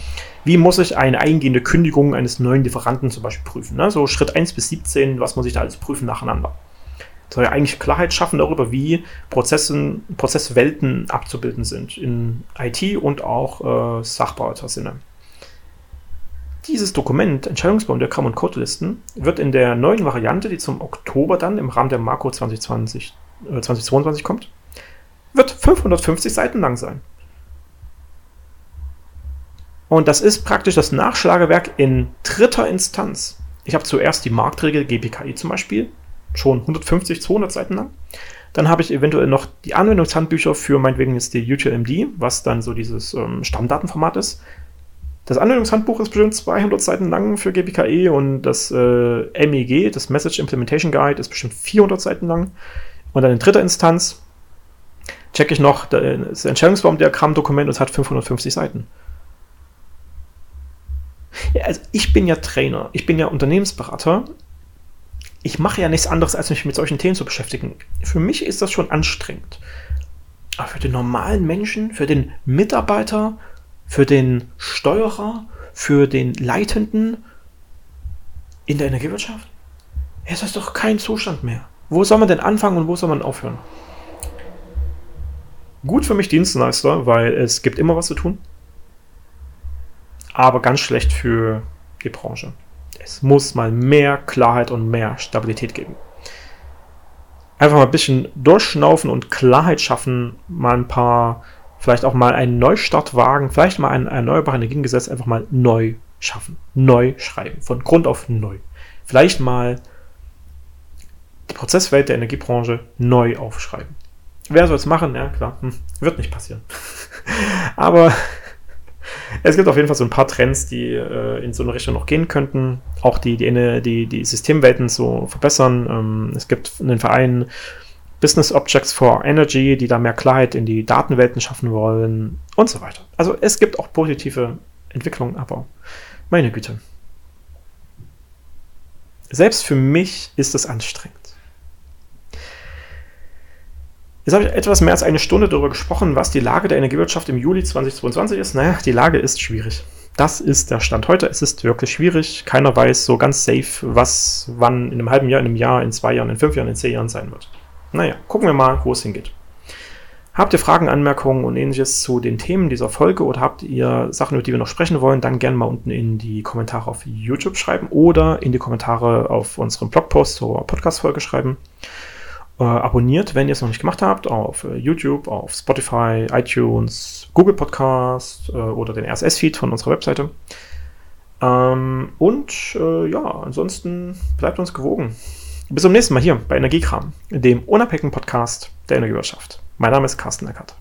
S1: wie muss ich eine eingehende Kündigung eines neuen Lieferanten zum Beispiel prüfen. Na, so Schritt 1 bis 17, was muss ich da alles prüfen nacheinander. Soll ja eigentlich Klarheit schaffen darüber, wie Prozessen, Prozesswelten abzubilden sind in IT und auch äh, Sachbearbeiter-Sinne. Dieses Dokument, Entscheidungsbaumdiagramm und Codelisten, wird in der neuen Variante, die zum Oktober dann im Rahmen der Marco 2020, äh, 2022 kommt, wird 550 Seiten lang sein. Und das ist praktisch das Nachschlagewerk in dritter Instanz. Ich habe zuerst die Marktregel GPKI zum Beispiel, schon 150, 200 Seiten lang. Dann habe ich eventuell noch die Anwendungshandbücher für meinetwegen jetzt die UTLMD, was dann so dieses ähm, Stammdatenformat ist, das Anwendungshandbuch ist bestimmt 200 Seiten lang für GPKE und das äh, MEG, das Message Implementation Guide, ist bestimmt 400 Seiten lang. Und dann in dritter Instanz checke ich noch das Entscheidungsbaumdiagramm-Dokument und es hat 550 Seiten. Ja, also ich bin ja Trainer, ich bin ja Unternehmensberater. Ich mache ja nichts anderes, als mich mit solchen Themen zu beschäftigen. Für mich ist das schon anstrengend. Aber für den normalen Menschen, für den Mitarbeiter, für den Steuerer, für den Leitenden in der Energiewirtschaft? Es ist doch kein Zustand mehr. Wo soll man denn anfangen und wo soll man aufhören? Gut für mich Dienstleister, weil es gibt immer was zu tun. Aber ganz schlecht für die Branche. Es muss mal mehr Klarheit und mehr Stabilität geben. Einfach mal ein bisschen durchschnaufen und Klarheit schaffen, mal ein paar vielleicht auch mal einen Neustart wagen, vielleicht mal ein erneuerbare Energiengesetz einfach mal neu schaffen, neu schreiben, von Grund auf neu. Vielleicht mal die Prozesswelt der Energiebranche neu aufschreiben. Wer soll es machen? Ja, klar, hm, wird nicht passieren. Aber es gibt auf jeden Fall so ein paar Trends, die äh, in so eine Richtung noch gehen könnten. Auch die, die, die, die Systemwelten so verbessern. Ähm, es gibt einen Verein Business Objects for Energy, die da mehr Klarheit in die Datenwelten schaffen wollen und so weiter. Also es gibt auch positive Entwicklungen, aber meine Güte. Selbst für mich ist es anstrengend. Jetzt habe ich etwas mehr als eine Stunde darüber gesprochen, was die Lage der Energiewirtschaft im Juli 2022 ist. Naja, die Lage ist schwierig. Das ist der Stand heute. Es ist wirklich schwierig. Keiner weiß so ganz safe, was wann in einem halben Jahr, in einem Jahr, in zwei Jahren, in fünf Jahren, in zehn Jahren sein wird. Naja, gucken wir mal, wo es hingeht. Habt ihr Fragen, Anmerkungen und ähnliches zu den Themen dieser Folge oder habt ihr Sachen, über die wir noch sprechen wollen, dann gerne mal unten in die Kommentare auf YouTube schreiben oder in die Kommentare auf unserem Blogpost zur Podcast-Folge schreiben. Äh, abonniert, wenn ihr es noch nicht gemacht habt, auf äh, YouTube, auf Spotify, iTunes, Google Podcast äh, oder den RSS-Feed von unserer Webseite. Ähm, und äh, ja, ansonsten bleibt uns gewogen. Bis zum nächsten Mal hier bei Energiekram, dem unabhängigen Podcast der Energiewirtschaft. Mein Name ist Carsten Eckert.